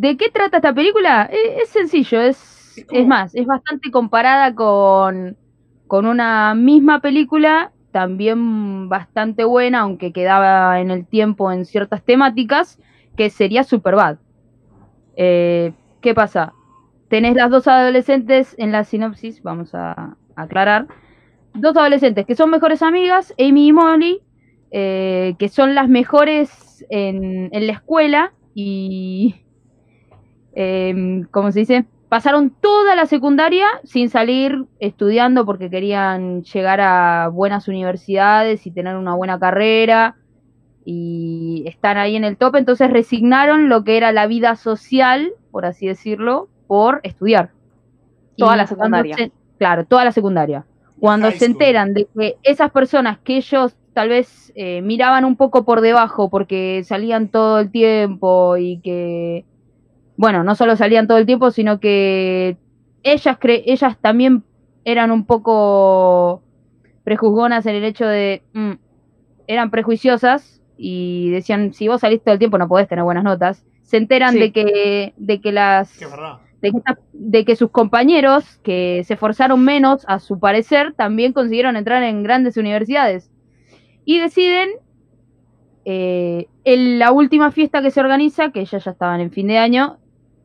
¿de qué trata esta película? E- Es, sencillo, es, Es más, es bastante comparada con, con una misma película, también bastante buena, aunque quedaba en el tiempo en ciertas temáticas, que sería Superbad. Eh, ¿Qué pasa? Tenés las dos adolescentes en la sinopsis, vamos a aclarar. Dos adolescentes que son mejores amigas, Amy y Molly, eh, que son las mejores en, en la escuela y, em, ¿cómo se dice? Pasaron toda la secundaria sin salir estudiando porque querían llegar a buenas universidades y tener una buena carrera y están ahí en el top, entonces resignaron lo que era la vida social, por así decirlo, por estudiar. Toda Y la secundaria. se- claro, toda la secundaria. Cuando se enteran de que esas personas que ellos tal vez eh, miraban un poco por debajo porque salían todo el tiempo y que, bueno, no solo salían todo el tiempo, sino que ellas, cre- ellas también eran un poco prejuzgonas en el hecho de, mm, eran prejuiciosas y decían, si vos salís todo el tiempo no podés tener buenas notas. Se enteran Sí. de que, de que las que, de que sus compañeros, que se esforzaron menos, a su parecer, también consiguieron entrar en grandes universidades. Y deciden, eh, en la última fiesta que se organiza, que ya ya estaban en fin de año,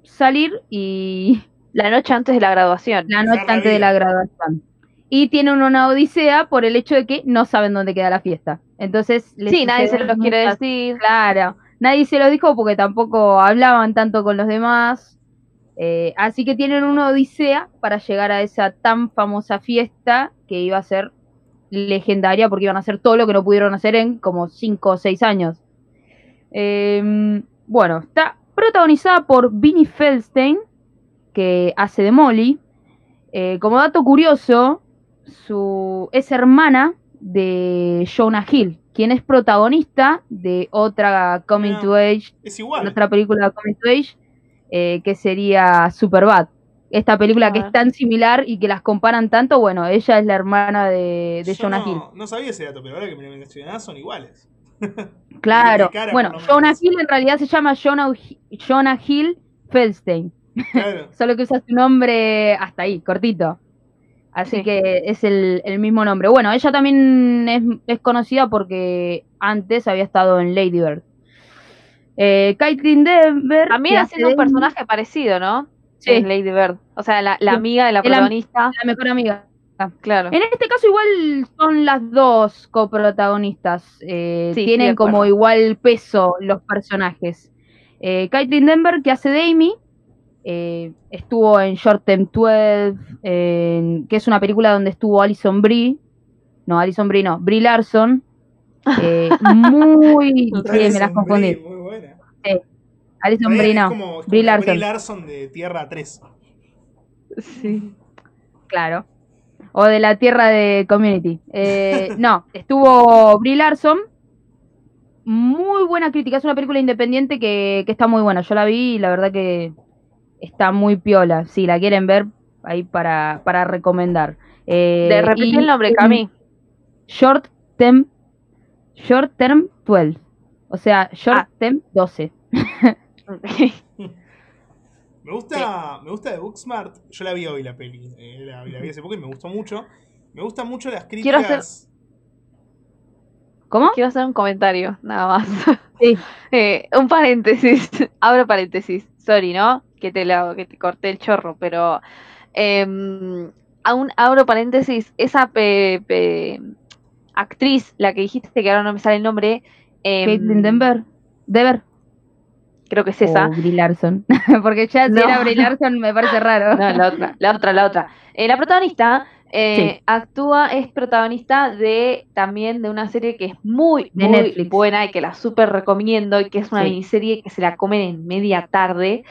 salir y La noche antes de la graduación. la noche la antes de la graduación. Y tienen una odisea por el hecho de que no saben dónde queda la fiesta. Entonces, les Sí, nadie se los quiere decir. Claro, nadie se lo dijo porque tampoco hablaban tanto con los demás. Eh, así que tienen una odisea para llegar a esa tan famosa fiesta que iba a ser legendaria porque iban a hacer todo lo que no pudieron hacer en como 5 o 6 años. Eh, bueno, está protagonizada por Vinnie Feldstein, que hace de Molly. Eh, como dato curioso, su, es hermana de Jonah Hill, quien es protagonista de otra Coming to Age, Es igual. otra película Coming to Age, eh, que sería Superbad. Esta película que Ah. es tan similar y que las comparan tanto, bueno, ella es la hermana de, Jonah no, Hill. no sabía ese dato, pero ahora que me lo mencionás son iguales. Claro. cara, bueno, Jonah. Hill en realidad se llama Jonah, Jonah Hill Feldstein. Claro. Solo que usa su nombre hasta ahí, cortito. Así Sí. que es el, el mismo nombre. Bueno, ella también es, es conocida porque antes había estado en Lady Bird. Eh, Caitlin Denver. También haciendo hace un personaje parecido, ¿no? Sí. En Lady Bird. O sea, la, la amiga de la- protagonista. la mejor amiga. Claro. En este caso igual son las dos coprotagonistas. eh, Sí, tienen como igual peso los personajes. Eh, Caitlin Denver, que hace de Amy, eh, estuvo en Short Term 12, en- que es una película donde estuvo Alison Brie. No, Alison Brie no, Brie Larson. eh, muy... sí, me las confundí. Brie, Muy buena. Alison Brie no, como, como Brie la Larson. Larson de Tierra 3. Sí. Claro. O de la tierra de Community. Eh, no, estuvo Brie Larson. Muy buena crítica. Es una película independiente que, que está muy buena. Yo la vi y la verdad que está muy piola. Si la quieren ver, ahí para, para recomendar. Eh, De repetir y el nombre, Cami. Short Term, Short Term 12. O sea, Short Ah. Term 12. Me gusta, me gusta de Booksmart. Yo la vi hoy la peli. eh, la, la vi hace poco y me gustó mucho. Me gustan mucho las Quiero críticas. hacer- ¿Cómo? Quiero hacer un comentario, nada más. Sí. Eh, un paréntesis, abro paréntesis, sorry, ¿no? Que te lo, que te corté el chorro, pero em, aún abro paréntesis, esa pe- pe- actriz, la que dijiste que ahora no me sale el nombre, em, Caitlin Denver. Dever. Creo que es esa. O Brie Larson. Porque ya si No, era Brie. Larson me parece raro. No, la otra, la otra, la otra. Eh, la protagonista eh, Sí. actúa, es protagonista de también de una serie que es muy, De muy Netflix. buena y que la súper recomiendo y que es una Sí. miniserie que se la comen en media tarde,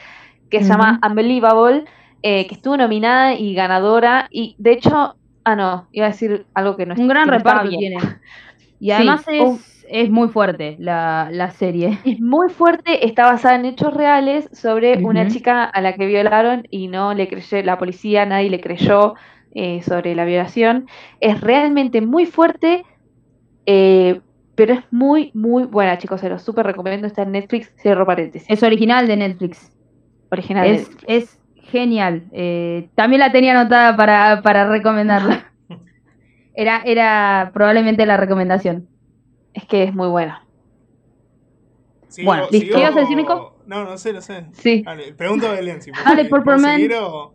que se llama Unbelievable, eh, que estuvo nominada y ganadora y de hecho, ah no, iba a decir algo que no Un gran reparto tiene. Y además Sí, es, es muy fuerte la, la serie. Es muy fuerte, está basada en hechos reales sobre una chica a la que violaron y no le creyó la policía, nadie le creyó eh, sobre la violación. Es realmente muy fuerte, eh, pero es muy, muy buena, chicos. Se lo súper recomiendo. Está en Netflix, cierro paréntesis. Es original de Netflix. original. de Es, Netflix. es genial. Eh, también la tenía anotada para, para recomendarla. Era, era probablemente la recomendación. Es que es muy buena. Bueno, listo. sigo- ¿Qué ibas a decir, Nico? No, no sé, no sé. Sí. Dale, pregunto a Belén si Dale, por o-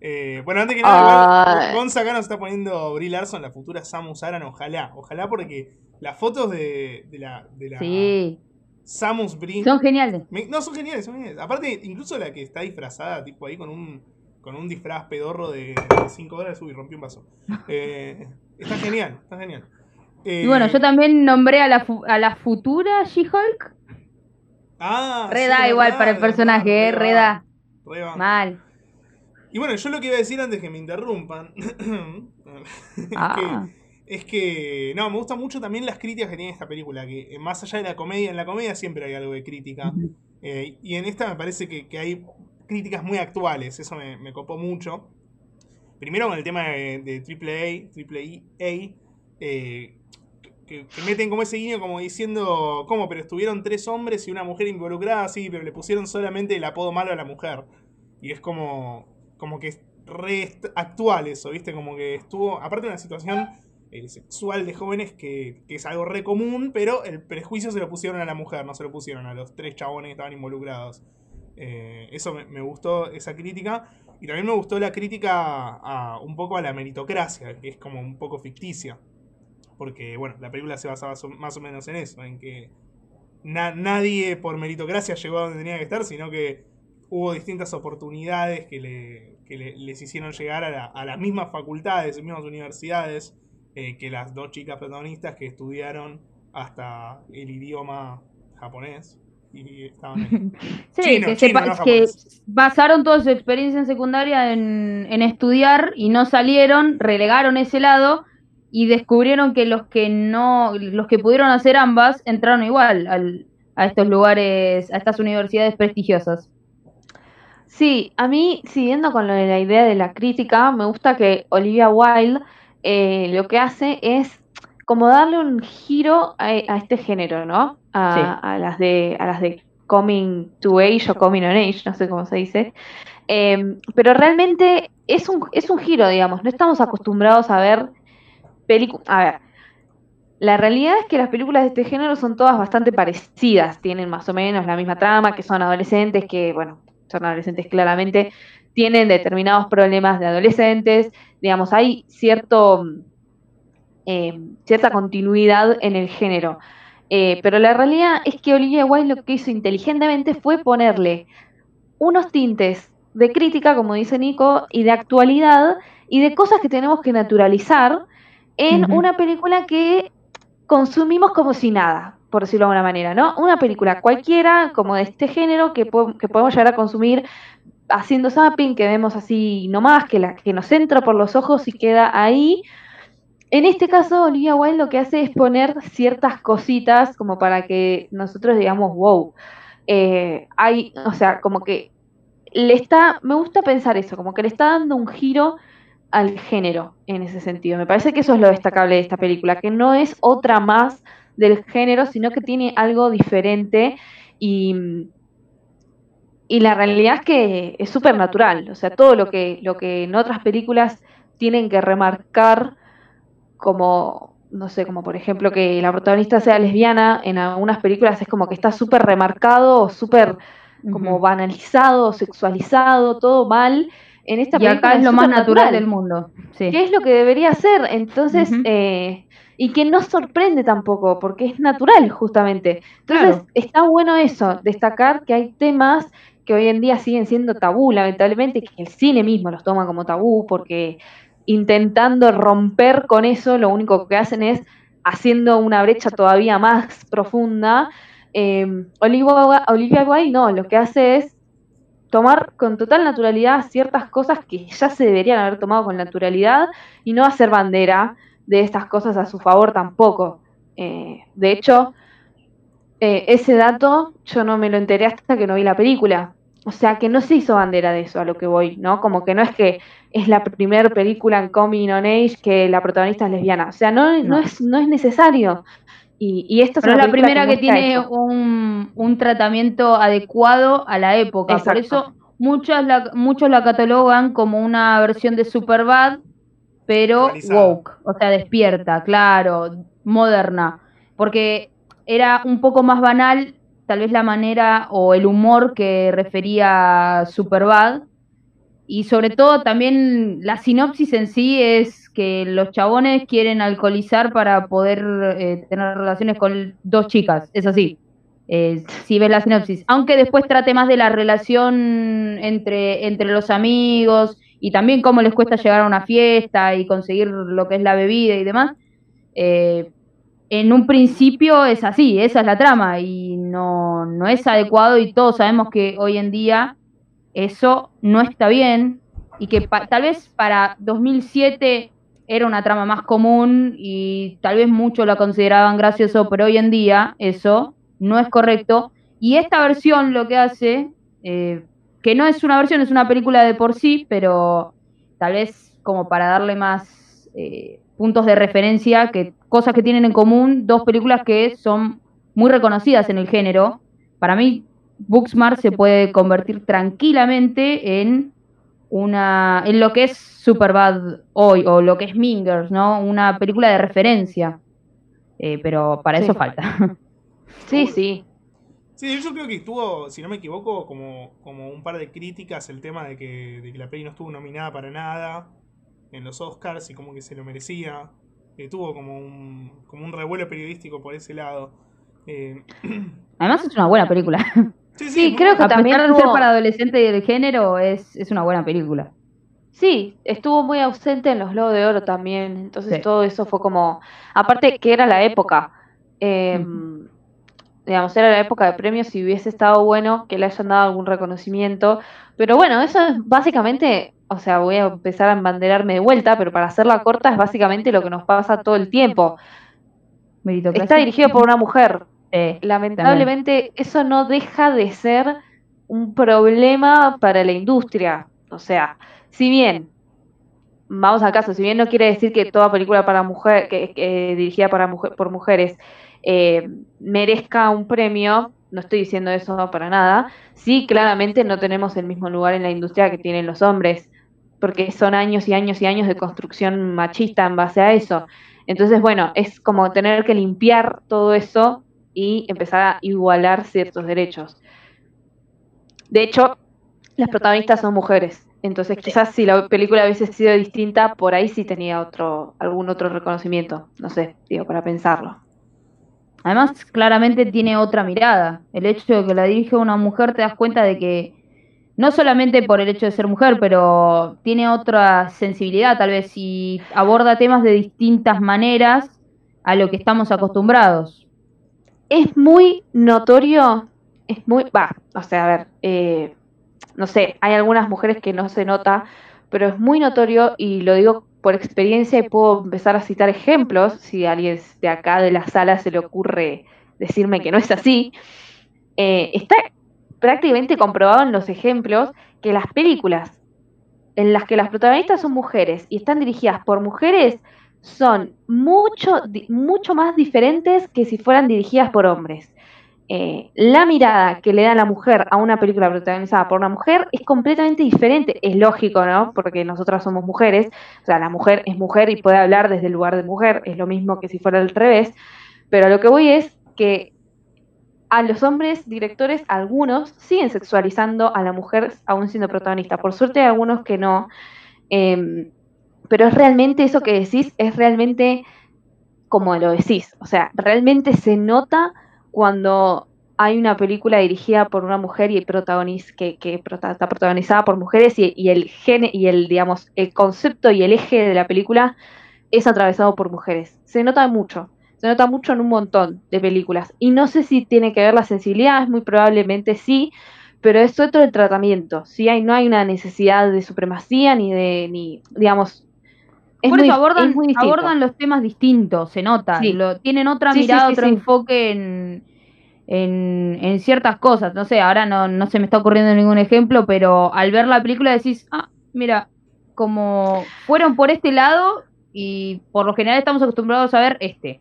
eh, bueno, antes que nada, igual, Gonza acá nos está poniendo Brie Larson, la futura Samus Aran, ojalá, ojalá porque las fotos de, de la, de la Sí, Samus Brie son geniales. me- no, son geniales, son geniales. Aparte, incluso la que está disfrazada, tipo ahí con un, con un disfraz pedorro de 5 dólares, uy, rompí un vaso. Eh, está genial, está genial. Eh, Y bueno, yo también nombré a la, a la futura She-Hulk. Ah, Re sí, da verdad, igual para el personaje, eh, re re va, da. re va. Mal. Y bueno, yo lo que iba a decir antes que me interrumpan es, Ah. que, es que, no, me gustan mucho también las críticas que tiene esta película, que eh, más allá de la comedia, en la comedia siempre hay algo de crítica, eh, y en esta me parece que, que hay críticas muy actuales, eso me, me copó mucho. Primero con el tema de, de AAA, Triple A, eh, que, meten como ese guiño como diciendo, ¿cómo? Pero estuvieron tres hombres y una mujer involucrada, sí, pero le pusieron solamente el apodo malo a la mujer. Y es como, como que es re actual eso, ¿viste? Como que estuvo, aparte de una situación eh, sexual de jóvenes que, que es algo re común, pero el prejuicio se lo pusieron a la mujer, no se lo pusieron a los tres chabones que estaban involucrados. Eh, eso me, me gustó, esa crítica. Y también me gustó la crítica a, un poco a la meritocracia, que es como un poco ficticia. Porque, bueno, la película se basaba más o menos en eso, en que na- nadie por meritocracia llegó a donde tenía que estar, sino que hubo distintas oportunidades que, le- que le- les hicieron llegar a, la- a las mismas facultades, las mismas universidades, eh, que las dos chicas protagonistas que estudiaron hasta el idioma japonés. Y estaban ahí. Sí, Chino, que, chino, no que basaron toda su experiencia en secundaria en, en estudiar y no salieron, relegaron ese lado y descubrieron que los que no, los que pudieron hacer ambas entraron igual al- a estos lugares, a estas universidades prestigiosas. Sí, a mí, siguiendo con lo de la idea de la crítica, me gusta que Olivia Wilde eh, lo que hace es como darle un giro a, a este género, ¿no? A, Sí. a las de, a las de coming to age o coming on age, no sé cómo se dice. Eh, pero realmente es un, es un giro, digamos. No estamos acostumbrados a ver A ver, la realidad es que las películas de este género son todas bastante parecidas, tienen más o menos la misma trama, que son adolescentes, que, bueno, son adolescentes claramente, tienen determinados problemas de adolescentes, digamos, hay cierto, eh, cierta continuidad en el género. Eh, pero la realidad es que Olivia Wilde lo que hizo inteligentemente fue ponerle unos tintes de crítica, como dice Nico, y de actualidad, y de cosas que tenemos que naturalizar en una película que consumimos como si nada, por decirlo de alguna manera, ¿no? Una película cualquiera, como de este género, que, po- que podemos llegar a consumir haciendo zapping, que vemos así nomás, que, la, que nos entra por los ojos y queda ahí. En este caso, Olivia Wilde lo que hace es poner ciertas cositas como para que nosotros digamos, wow, eh, hay, o sea, como que le está, me gusta pensar eso, como que le está dando un giro al género en ese sentido. Me parece que eso es lo destacable de esta película, que no es otra más del género, sino que tiene algo diferente y, y la realidad es que es súper natural, o sea, todo lo que, lo que en otras películas tienen que remarcar como, no sé, como por ejemplo que la protagonista sea lesbiana, en algunas películas es como que está súper remarcado o súper como banalizado, sexualizado, todo mal. En esta y acá es lo más natural, del mundo. Sí. ¿Qué es lo que debería ser? Entonces, eh, y que no sorprende tampoco, porque es natural justamente. Entonces, está bueno eso, destacar que hay temas que hoy en día siguen siendo tabú, lamentablemente, que el cine mismo los toma como tabú, porque intentando romper con eso, lo único que hacen es haciendo una brecha todavía más profunda. Eh, Olivia, Olivia Wilde no, lo que hace es tomar con total naturalidad ciertas cosas que ya se deberían haber tomado con naturalidad y no hacer bandera de estas cosas a su favor tampoco. Eh, de hecho, eh, ese dato yo no me lo enteré hasta que no vi la película. O sea, que no se hizo bandera de eso a lo que voy, ¿no? Como que no es que es la primera película en Coming on Age que la protagonista es lesbiana. O sea, no, no. es, no es necesario. Y, y esto Pero es la primera que, tiene un, un, tratamiento adecuado a la época. Por eso muchos la, muchos la catalogan como una versión de Superbad, pero woke, o sea, despierta, claro, moderna. Porque era un poco más banal tal vez la manera o el humor que refería Superbad. Y sobre todo también la sinopsis en sí es que los chabones quieren alcoholizar para poder eh, tener relaciones con dos chicas. Es así. Eh, si ves la sinopsis. Aunque después trate más de la relación entre, entre los amigos y también cómo les cuesta llegar a una fiesta y conseguir lo que es la bebida y demás. Eh, en un principio es así, esa es la trama y no, no es adecuado y todos sabemos que hoy en día eso no está bien y que tal vez para 2007 era una trama más común y tal vez muchos la consideraban gracioso, pero hoy en día eso no es correcto. Y esta versión lo que hace, eh, que no es una versión, es una película de por sí, pero tal vez como para darle más eh, puntos de referencia, que cosas que tienen en común, dos películas que son muy reconocidas en el género. Para mí, Booksmart se puede convertir tranquilamente en una en lo que es Superbad hoy o lo que es Mingers, ¿no? Una película de referencia. Eh, pero para eso falta. Sí, sí. Sí, yo creo que estuvo, si no me equivoco, como, como un par de críticas el tema de que, de que la peli no estuvo nominada para nada en los Oscars y como que se lo merecía. Eh, tuvo como un, como un revuelo periodístico por ese lado. Eh, Además es una buena película. Sí, sí, creo que a también pesar de ser para adolescentes del género, es, es una buena película. Sí, estuvo muy ausente en los Globos de Oro también, entonces todo eso fue como, aparte que era la época, eh, digamos, era la época de premios y hubiese estado bueno que le hayan dado algún reconocimiento, pero bueno, eso es básicamente o sea, voy a empezar a embanderarme de vuelta, pero para hacerla corta es básicamente lo que nos pasa todo el tiempo. Está dirigido por una mujer. Lamentablemente eso no deja de ser un problema para la industria. O sea, si bien, vamos al caso, si bien no quiere decir que toda película para mujer, que, dirigida para mujer, por mujeres eh, merezca un premio, no estoy diciendo eso para nada, sí claramente no tenemos el mismo lugar en la industria que tienen los hombres porque son años y años y años de construcción machista en base a eso. Entonces, bueno, es como tener que limpiar todo eso y empezar a igualar ciertos derechos. De hecho, las protagonistas son mujeres. Entonces, quizás si la película hubiese sido distinta, por ahí sí tenía otro, algún otro reconocimiento. No sé, digo, para pensarlo. Además, claramente tiene otra mirada. El hecho de que la dirige una mujer, te das cuenta de que no solamente por el hecho de ser mujer, pero tiene otra sensibilidad tal vez y aborda temas de distintas maneras a lo que estamos acostumbrados. Es muy notorio, es muy, va, o sea, a ver, eh, no sé, hay algunas mujeres que no se nota, pero es muy notorio y lo digo por experiencia y puedo empezar a citar ejemplos, si a alguien de acá de la sala se le ocurre decirme que no es así, eh, está prácticamente comprobado en los ejemplos que las películas en las que las protagonistas son mujeres y están dirigidas por mujeres son mucho, mucho más diferentes que si fueran dirigidas por hombres. eh, la mirada que le da la mujer a una película protagonizada por una mujer es completamente diferente. Es lógico, ¿no? Porque nosotras somos mujeres, o sea, la mujer es mujer y puede hablar desde el lugar de mujer, es lo mismo que si fuera al revés, pero lo que voy es que a los hombres directores, algunos siguen sexualizando a la mujer aún siendo protagonista. Por suerte hay algunos que no. Em, pero es realmente eso que decís, es realmente como lo decís. O sea, realmente se nota cuando hay una película dirigida por una mujer y protagoniz que, que está protagonizada por mujeres y, el gene y el digamos el concepto y el eje de la película es atravesado por mujeres. Se nota mucho, se nota mucho en un montón de películas y no sé si tiene que ver la sensibilidad, muy probablemente sí, pero es otro el tratamiento. Si hay no hay una necesidad de supremacía ni de ni digamos por eso abordan, abordan los temas distintos, se nota. Lo, tienen otra mirada, otro enfoque en, en, ciertas cosas. No sé, ahora no, no se me está ocurriendo ningún ejemplo, pero al ver la película decís, ah, mira, como fueron por este lado y por lo general estamos acostumbrados a ver este.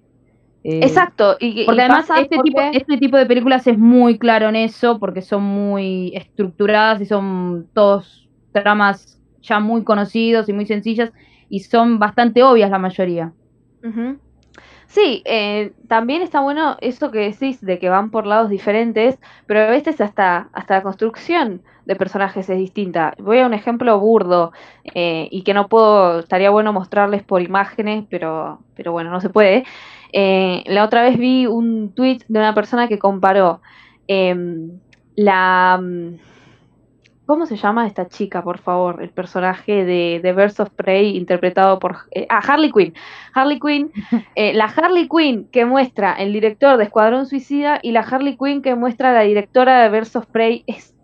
Eh, Exacto. Y, porque además este, Tipo, este tipo de películas es muy claro en eso, porque son muy estructuradas y son todos tramas ya muy conocidos y muy sencillas y son bastante obvias la mayoría. Sí, eh, también está bueno eso que decís de que van por lados diferentes, pero a veces hasta, hasta la construcción de personajes es distinta. Voy a un ejemplo burdo eh, y que no puedo, estaría bueno mostrarles por imágenes, pero, pero bueno, no se puede. Eh, la otra vez vi un tweet de una persona que comparó em, la mm, ¿Cómo se llama esta chica, por favor? El personaje de, The Birds of Prey interpretado por... Eh, ah, Harley Quinn. Harley Quinn. Eh, la Harley Quinn que muestra el director de Escuadrón Suicida y la Harley Quinn que muestra la directora de Birds of Prey es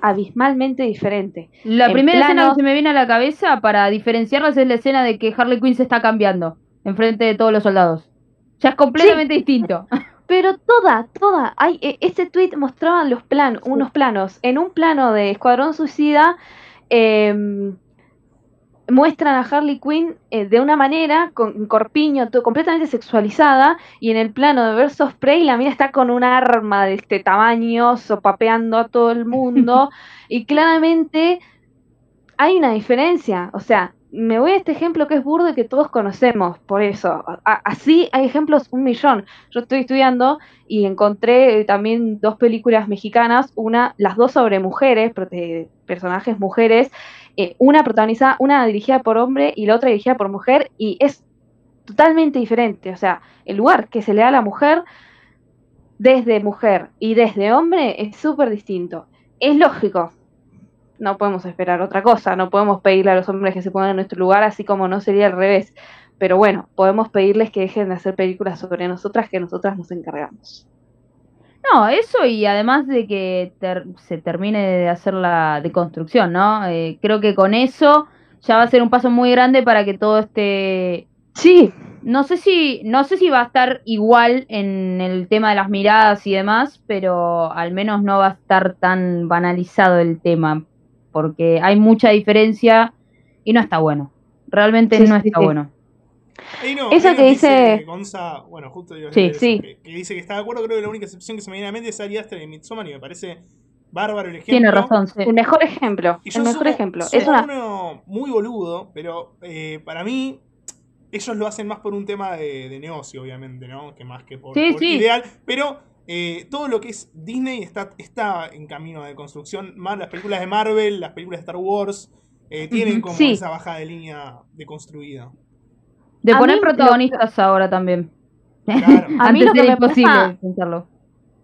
abismalmente diferente. La primera escena que se me viene a la cabeza para diferenciarlas es la escena de que Harley Quinn se está cambiando enfrente de todos los soldados. Ya es completamente distinto. Pero toda, toda. Hay, e, este tweet mostraba los planos, unos planos. En un plano de Escuadrón Suicida, em, muestran a Harley Quinn eh, de una manera, con corpiño, completamente sexualizada, y en el plano de Versus Prey la mina está con un arma de este tamaño, sopapeando a todo el mundo, y claramente hay una diferencia, o sea, me voy a este ejemplo que es burdo y que todos conocemos, por eso. así hay ejemplos un millón. Yo estoy estudiando y encontré también dos películas mexicanas, una, las dos sobre mujeres, personajes mujeres, eh, una protagonizada, una dirigida por hombre y la otra dirigida por mujer, y es totalmente diferente. O sea, el lugar que se le da a la mujer desde mujer y desde hombre es súper distinto. Es lógico, no podemos esperar otra cosa, no podemos pedirle a los hombres que se pongan en nuestro lugar, así como no sería al revés. Pero bueno, podemos pedirles que dejen de hacer películas sobre nosotras que nosotras nos encargamos. No, eso y además de que se termine de hacer la deconstrucción, ¿no? Eh, creo que con eso ya va a ser un paso muy grande para que todo esté... Sí. No sé si, no sé si va a estar igual en el tema de las miradas y demás, pero al menos no va a estar tan banalizado el tema porque hay mucha diferencia y no está bueno. Realmente no está bueno. eso que dice... Gonza, bueno, justo digo, sí, Que, dice que está de acuerdo, creo que la única excepción que se me viene a la mente es Ari Aster de Midsommar y me parece bárbaro el ejemplo. Tiene razón, sí. El mejor ejemplo. el mejor ejemplo. es uno muy boludo, pero eh, para mí ellos lo hacen más por un tema de, negocio, obviamente, ¿no? Que más que por, por ideal. Pero eh, todo lo que es Disney está, está en camino de construcción. Más las películas de Marvel, las películas de Star Wars, eh, tienen como esa baja de línea de construida. De poner protagonistas ahora también. Claro. A mí lo que me pasa,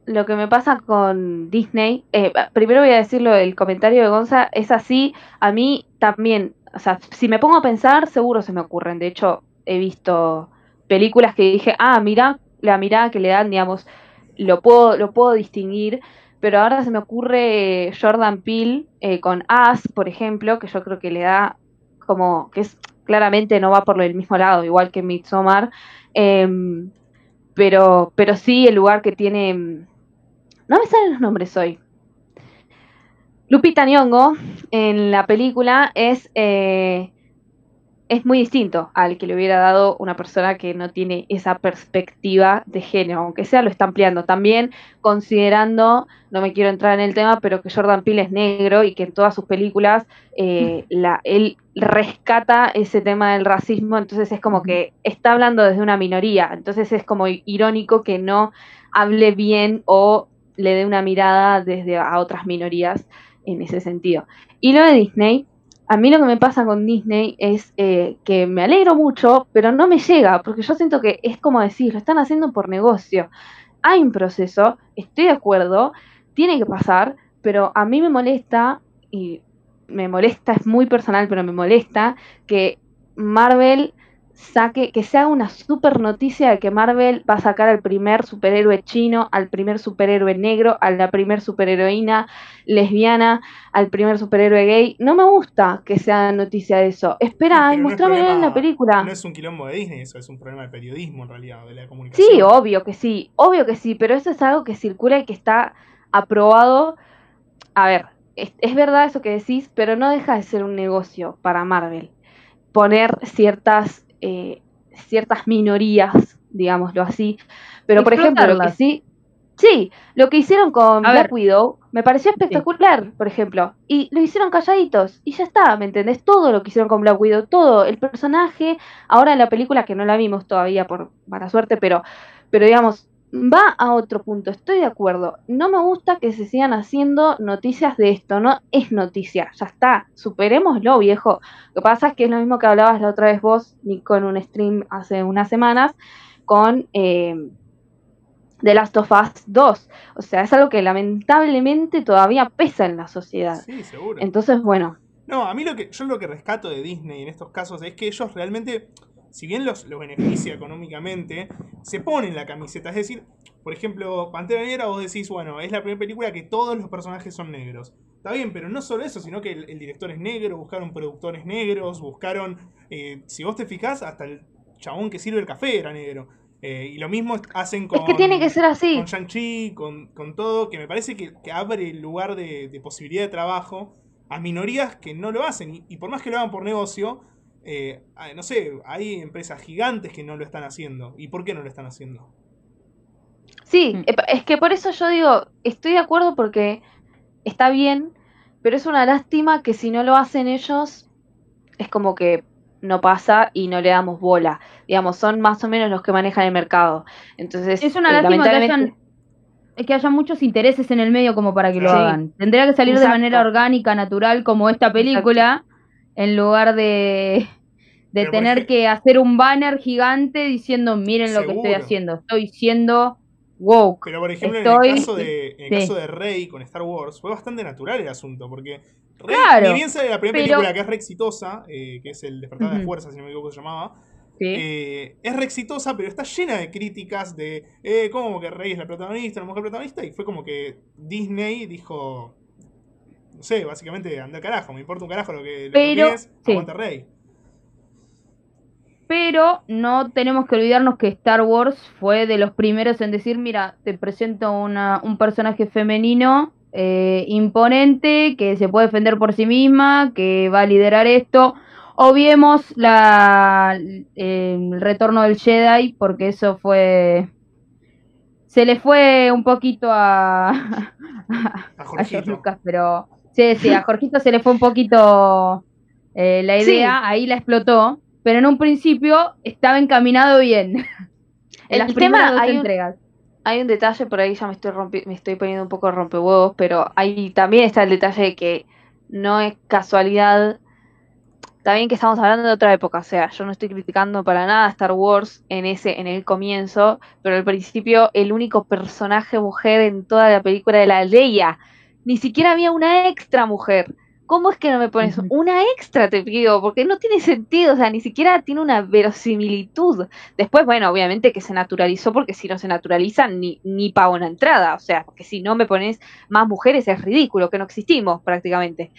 Lo que me pasa con Disney, eh, primero voy a decirlo, el comentario de Gonza es así, a mí también, o sea, si me pongo a pensar, seguro se me ocurren. De hecho, he visto películas que dije, ah, mira la mirada que le dan, digamos, lo puedo, lo puedo distinguir, pero ahora se me ocurre Jordan Peele eh, con As, por ejemplo, que yo creo que le da como que es claramente no va por el mismo lado, igual que Midsommar, em, pero, pero sí el lugar que tiene... No me salen los nombres hoy. Lupita Nyong'o en la película es... Eh, es muy distinto al que le hubiera dado una persona que no tiene esa perspectiva de género, aunque sea lo está ampliando. También considerando, no me quiero entrar en el tema, pero que Jordan Peele es negro y que en todas sus películas eh, la, él rescata ese tema del racismo, entonces es como que está hablando desde una minoría, entonces es como irónico que no hable bien o le dé una mirada desde a otras minorías en ese sentido. Y lo de Disney, a mí lo que me pasa con Disney es eh, que me alegro mucho, pero no me llega, porque yo siento que es como decir, lo están haciendo por negocio. Hay un proceso, estoy de acuerdo, tiene que pasar, pero a mí me molesta, y me molesta, es muy personal, pero me molesta que Marvel saque, que sea una super noticia de que Marvel va a sacar al primer superhéroe chino, al primer superhéroe negro, a la primer superheroína lesbiana, al primer superhéroe gay. No me gusta que sea noticia de eso. Espera, no es mostrame en la película. No es un quilombo de Disney, eso es un problema de periodismo en realidad, de la comunicación. Sí, obvio que sí, obvio que sí, pero eso es algo que circula y que está aprobado. A ver, es, es verdad eso que decís, pero no deja de ser un negocio para Marvel. Poner ciertas, eh, ciertas minorías, digámoslo así. Pero por ejemplo, lo que sí, sí, lo que hicieron con A Black ver. Widow me pareció espectacular, por ejemplo. Y lo hicieron calladitos, y ya está, ¿me entendés? Todo lo que hicieron con Black Widow, todo, el personaje, ahora la película que no la vimos todavía por mala suerte, pero, pero digamos, va a otro punto, estoy de acuerdo. No me gusta que se sigan haciendo noticias de esto, no es noticia, ya está, superémoslo, viejo. Lo que pasa es que es lo mismo que hablabas la otra vez vos, Nico, en un stream hace unas semanas, con eh, The Last of Us 2. O sea, es algo que lamentablemente todavía pesa en la sociedad. Sí, seguro. Entonces, bueno, No, a mí lo que yo lo que rescato de Disney en estos casos es que ellos realmente, si bien los, los beneficia económicamente, se ponen la camiseta. Es decir, por ejemplo, Pantera Negra, vos decís, bueno, es la primera película que todos los personajes son negros. Está bien, pero no solo eso, sino que el, el director es negro, buscaron productores negros, buscaron, eh, si vos te fijás, hasta el chabón que sirve el café era negro. Eh, y lo mismo hacen con... es que tiene que ser así. con Shang-Chi, con, con todo, que me parece que, que abre el lugar de, de posibilidad de trabajo a minorías que no lo hacen. Y, y por más que lo hagan por negocio, eh, ah, no sé, hay empresas gigantes que no lo están haciendo. ¿Y por qué no lo están haciendo? Sí, Mm. es que por eso yo digo, estoy de acuerdo porque está bien, pero es una lástima que si no lo hacen ellos, es como que no pasa y no le damos bola. Digamos, son más o menos los que manejan el mercado. Entonces, Es una eh, lástima que hayan, que haya muchos intereses en el medio como para que lo Sí. hagan. Tendría que salir de manera orgánica, natural, como esta película, en lugar de, de Pero tener que hacer un banner gigante diciendo, miren lo que estoy haciendo, estoy siendo woke. Pero por ejemplo, Estoy- en el caso de, en el sí. caso de Rey con Star Wars, fue bastante natural el asunto, porque Rey, Claro, ni bien sale la primera pero- película que es re exitosa, eh, que es el Despertar de la Ujú. Fuerza, si no me equivoco se llamaba, ¿sí? eh, es re exitosa, pero está llena de críticas de, eh, ¿cómo que Rey es la protagonista, la mujer protagonista? Y fue como que Disney dijo, no sé, básicamente, anda carajo, me importa un carajo lo que, lo que Pero, opines, sí. aguanta Rey. Pero no tenemos que olvidarnos que Star Wars fue de los primeros en decir, mira, te presento una, un personaje femenino eh, imponente, que se puede defender por sí misma, que va a liderar esto. Obviemos la, el retorno del Jedi, porque eso fue... Se le fue un poquito a, A a Jorgito. George Lucas, pero sí, sí, a Jorgito se le fue un poquito eh, la Sí. idea, ahí la explotó, pero en un principio estaba encaminado bien. en El tema, dos hay un-. Hay un detalle por ahí, ya me estoy rompi- me estoy poniendo un poco rompehuevos, pero ahí también está el detalle de que no es casualidad. Bien que estamos hablando de otra época, o sea, yo no estoy criticando para nada a Star Wars en ese, en el comienzo, pero al principio el único personaje mujer en toda la película era Leia. Ni siquiera había una extra mujer. ¿Cómo es que no me pones una extra, te pido? Porque no tiene sentido, o sea, ni siquiera tiene una verosimilitud. Después, bueno, obviamente que se naturalizó, porque si no se naturaliza, ni, ni pago una entrada. O sea, porque si no me pones más mujeres es ridículo, que no existimos prácticamente.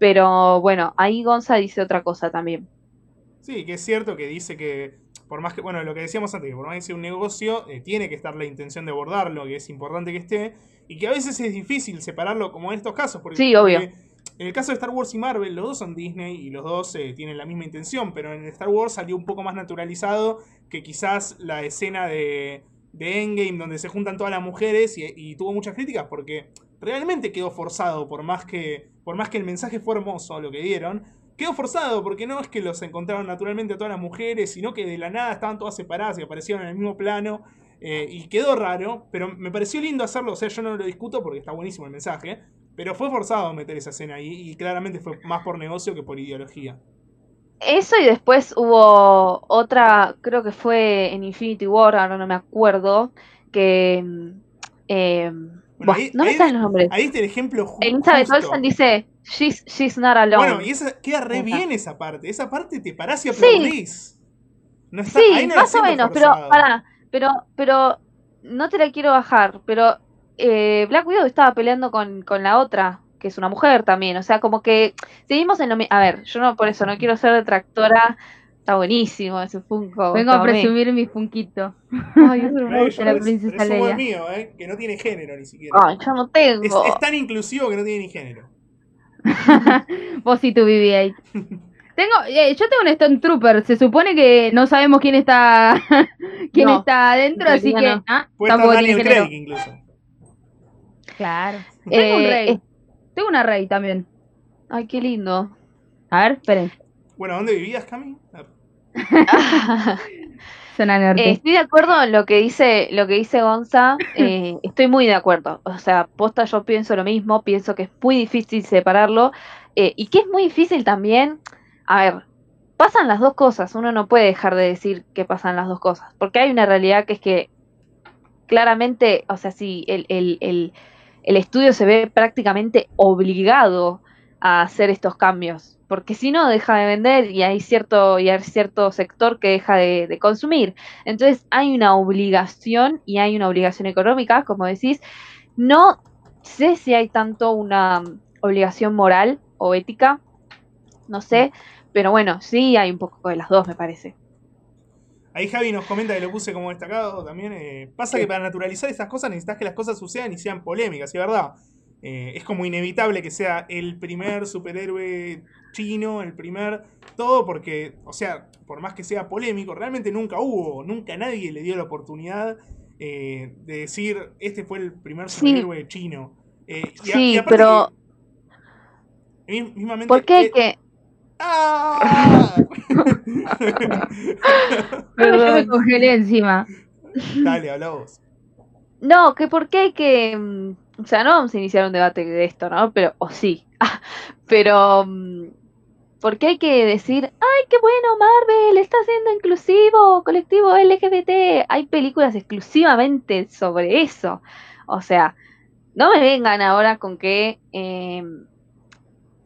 Pero bueno, ahí Gonza dice otra cosa también. Sí, que es cierto que dice que, por más que, bueno, lo que decíamos antes, que por más que sea un negocio, eh, tiene que estar la intención de abordarlo, que es importante que esté, y que a veces es difícil separarlo, como en estos casos. Porque, Sí, obvio. porque en el caso de Star Wars y Marvel, los dos son Disney y los dos eh, tienen la misma intención, pero en Star Wars salió un poco más naturalizado que quizás la escena de, de Endgame donde se juntan todas las mujeres y, tuvo muchas críticas porque realmente quedó forzado, por más que, por más que el mensaje fue hermoso lo que dieron. Quedó forzado porque no es que los encontraron naturalmente a todas las mujeres, sino que de la nada estaban todas separadas y aparecieron en el mismo plano. eh, y quedó raro, pero me pareció lindo hacerlo. O sea, yo no lo discuto porque está buenísimo el mensaje. Pero fue forzado meter esa escena ahí y claramente fue más por negocio que por ideología. Eso y después hubo otra, creo que fue en Infinity War, ahora no me acuerdo, que... mm, eh, Bueno, buah, ahí- no me salen los nombres. Ahí está el ejemplo ju- Elizabeth justo. Olsen dice, she's, she's not alone. Bueno, y esa, queda re bien esa parte. Esa parte te parás y Sí. aplaudís. No está, ahí Sí, no más o menos, pero pará, pero, pero no te la quiero bajar, pero eh, Black Widow estaba peleando con, con la otra, que es una mujer también, o sea, como que seguimos en lo mismo. A ver, yo no por eso no quiero ser detractora, está buenísimo ese Funko. Vengo a presumir mi funquito. Ay, es hermoso. La es- princesa es Leia. mío, eh, que no tiene género ni siquiera. Ay, yo no tengo. Es, es tan inclusivo que no tiene ni género. Vos y tu BB-8. Tengo, eh, yo tengo un Stone Trooper. Se supone que no sabemos quién está quién No, está adentro, en así que realidad ah, Puede estar Daniel. Craig incluso. Claro. Tengo un Eh, rey. eh, Tengo una rey también. Ay, qué lindo. A ver, esperen. Bueno, ¿dónde vivías, Cami? Eh, estoy de acuerdo en lo que dice, lo que dice Gonza, eh, estoy muy de acuerdo. O sea, posta yo pienso lo mismo, pienso que es muy difícil separarlo eh, y que es muy difícil también, a ver, pasan las dos cosas, uno no puede dejar de decir que pasan las dos cosas, porque hay una realidad que es que claramente, o sea, sí, el, el, el, el estudio se ve prácticamente obligado a hacer estos cambios, porque si no deja de vender y hay cierto, y hay cierto sector que deja de, de consumir. Entonces hay una obligación y hay una obligación económica, como decís. No sé si hay tanto una obligación moral o ética, no sé, pero bueno, sí hay un poco de las dos, me parece. Ahí Javi nos comenta que lo puse como destacado también. eh, pasa que para naturalizar estas cosas necesitas que las cosas sucedan y sean polémicas, y es verdad. Eh, es como inevitable que sea el primer superhéroe chino, el primer todo, porque, o sea, por más que sea polémico, realmente nunca hubo, nunca nadie le dio la oportunidad eh, de decir, este fue el primer Sí. superhéroe chino. Eh, y a- Sí, y aparte pero mismamente, ¿por qué que...? ¡Ah! Yo me congelé encima. Dale, habla vos. No, que por qué hay que... mm, O sea, no vamos a iniciar un debate de esto, ¿no? Pero, o sí. Pero... mm, ¿Por qué hay que decir, ay, qué bueno, Marvel, está siendo inclusivo, colectivo LGBT? Hay películas exclusivamente sobre eso. O sea, no me vengan ahora con que eh,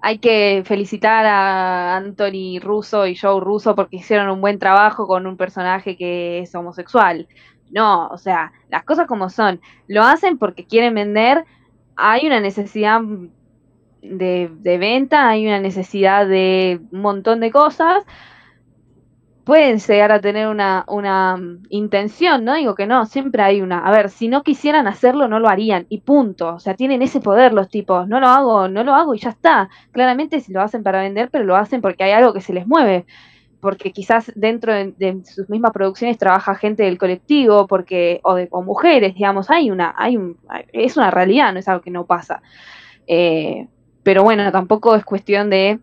hay que felicitar a Anthony Russo y Joe Russo porque hicieron un buen trabajo con un personaje que es homosexual. No, o sea, las cosas como son. Lo hacen porque quieren vender. Hay una necesidad de, de venta, hay una necesidad de un montón de cosas. Pueden llegar a tener una, una mm, intención, no digo que no, siempre hay una. A ver, si no quisieran hacerlo, no lo harían, y punto. O sea, tienen ese poder los tipos. No lo hago, no lo hago y ya está. Claramente si lo hacen para vender, pero lo hacen porque hay algo que se les mueve porque quizás dentro de, sus mismas producciones trabaja gente del colectivo, porque o de o mujeres, digamos, hay una, hay un, es una realidad, no es algo que no pasa. Eh, pero bueno, tampoco es cuestión de,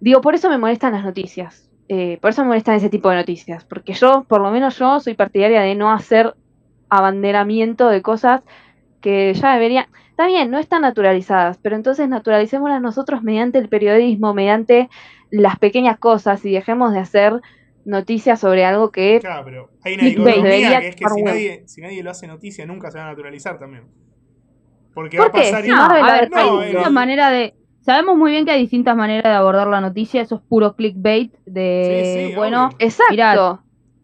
digo, por eso me molestan las noticias, eh, por eso me molestan ese tipo de noticias, porque yo, por lo menos yo, soy partidaria de no hacer abanderamiento de cosas que ya deberían, está bien, no están naturalizadas, pero entonces naturalicémoslas nosotros mediante el periodismo, mediante las pequeñas cosas y dejemos de hacer noticias sobre algo que Claro, pero hay una dicotomía que es que si nadie, si nadie lo hace noticia, nunca se va a naturalizar también. Porque ¿Por va a pasar y- No, a ver, no, hay el- distintas maneras de. Sabemos muy bien que hay distintas maneras de abordar la noticia. Eso es puro clickbait. De Sí, sí, bueno, obvio. exacto. Mirá,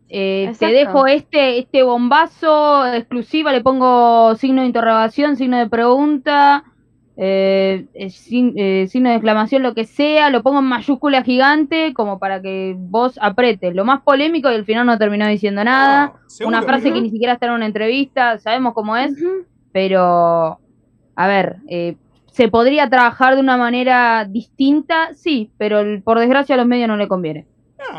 eh, te dejo este este bombazo exclusiva. Le pongo signo de interrogación, signo de pregunta, eh, eh, sin- eh, signo de exclamación, lo que sea. Lo pongo en mayúscula gigante como para que vos apretes. Lo más polémico y al final no terminó diciendo nada. Una frase que ni siquiera está en una entrevista. Sabemos cómo es. Pero, a ver, eh, ¿Se podría trabajar de una manera distinta? Sí, pero el- por desgracia a los medios no le conviene.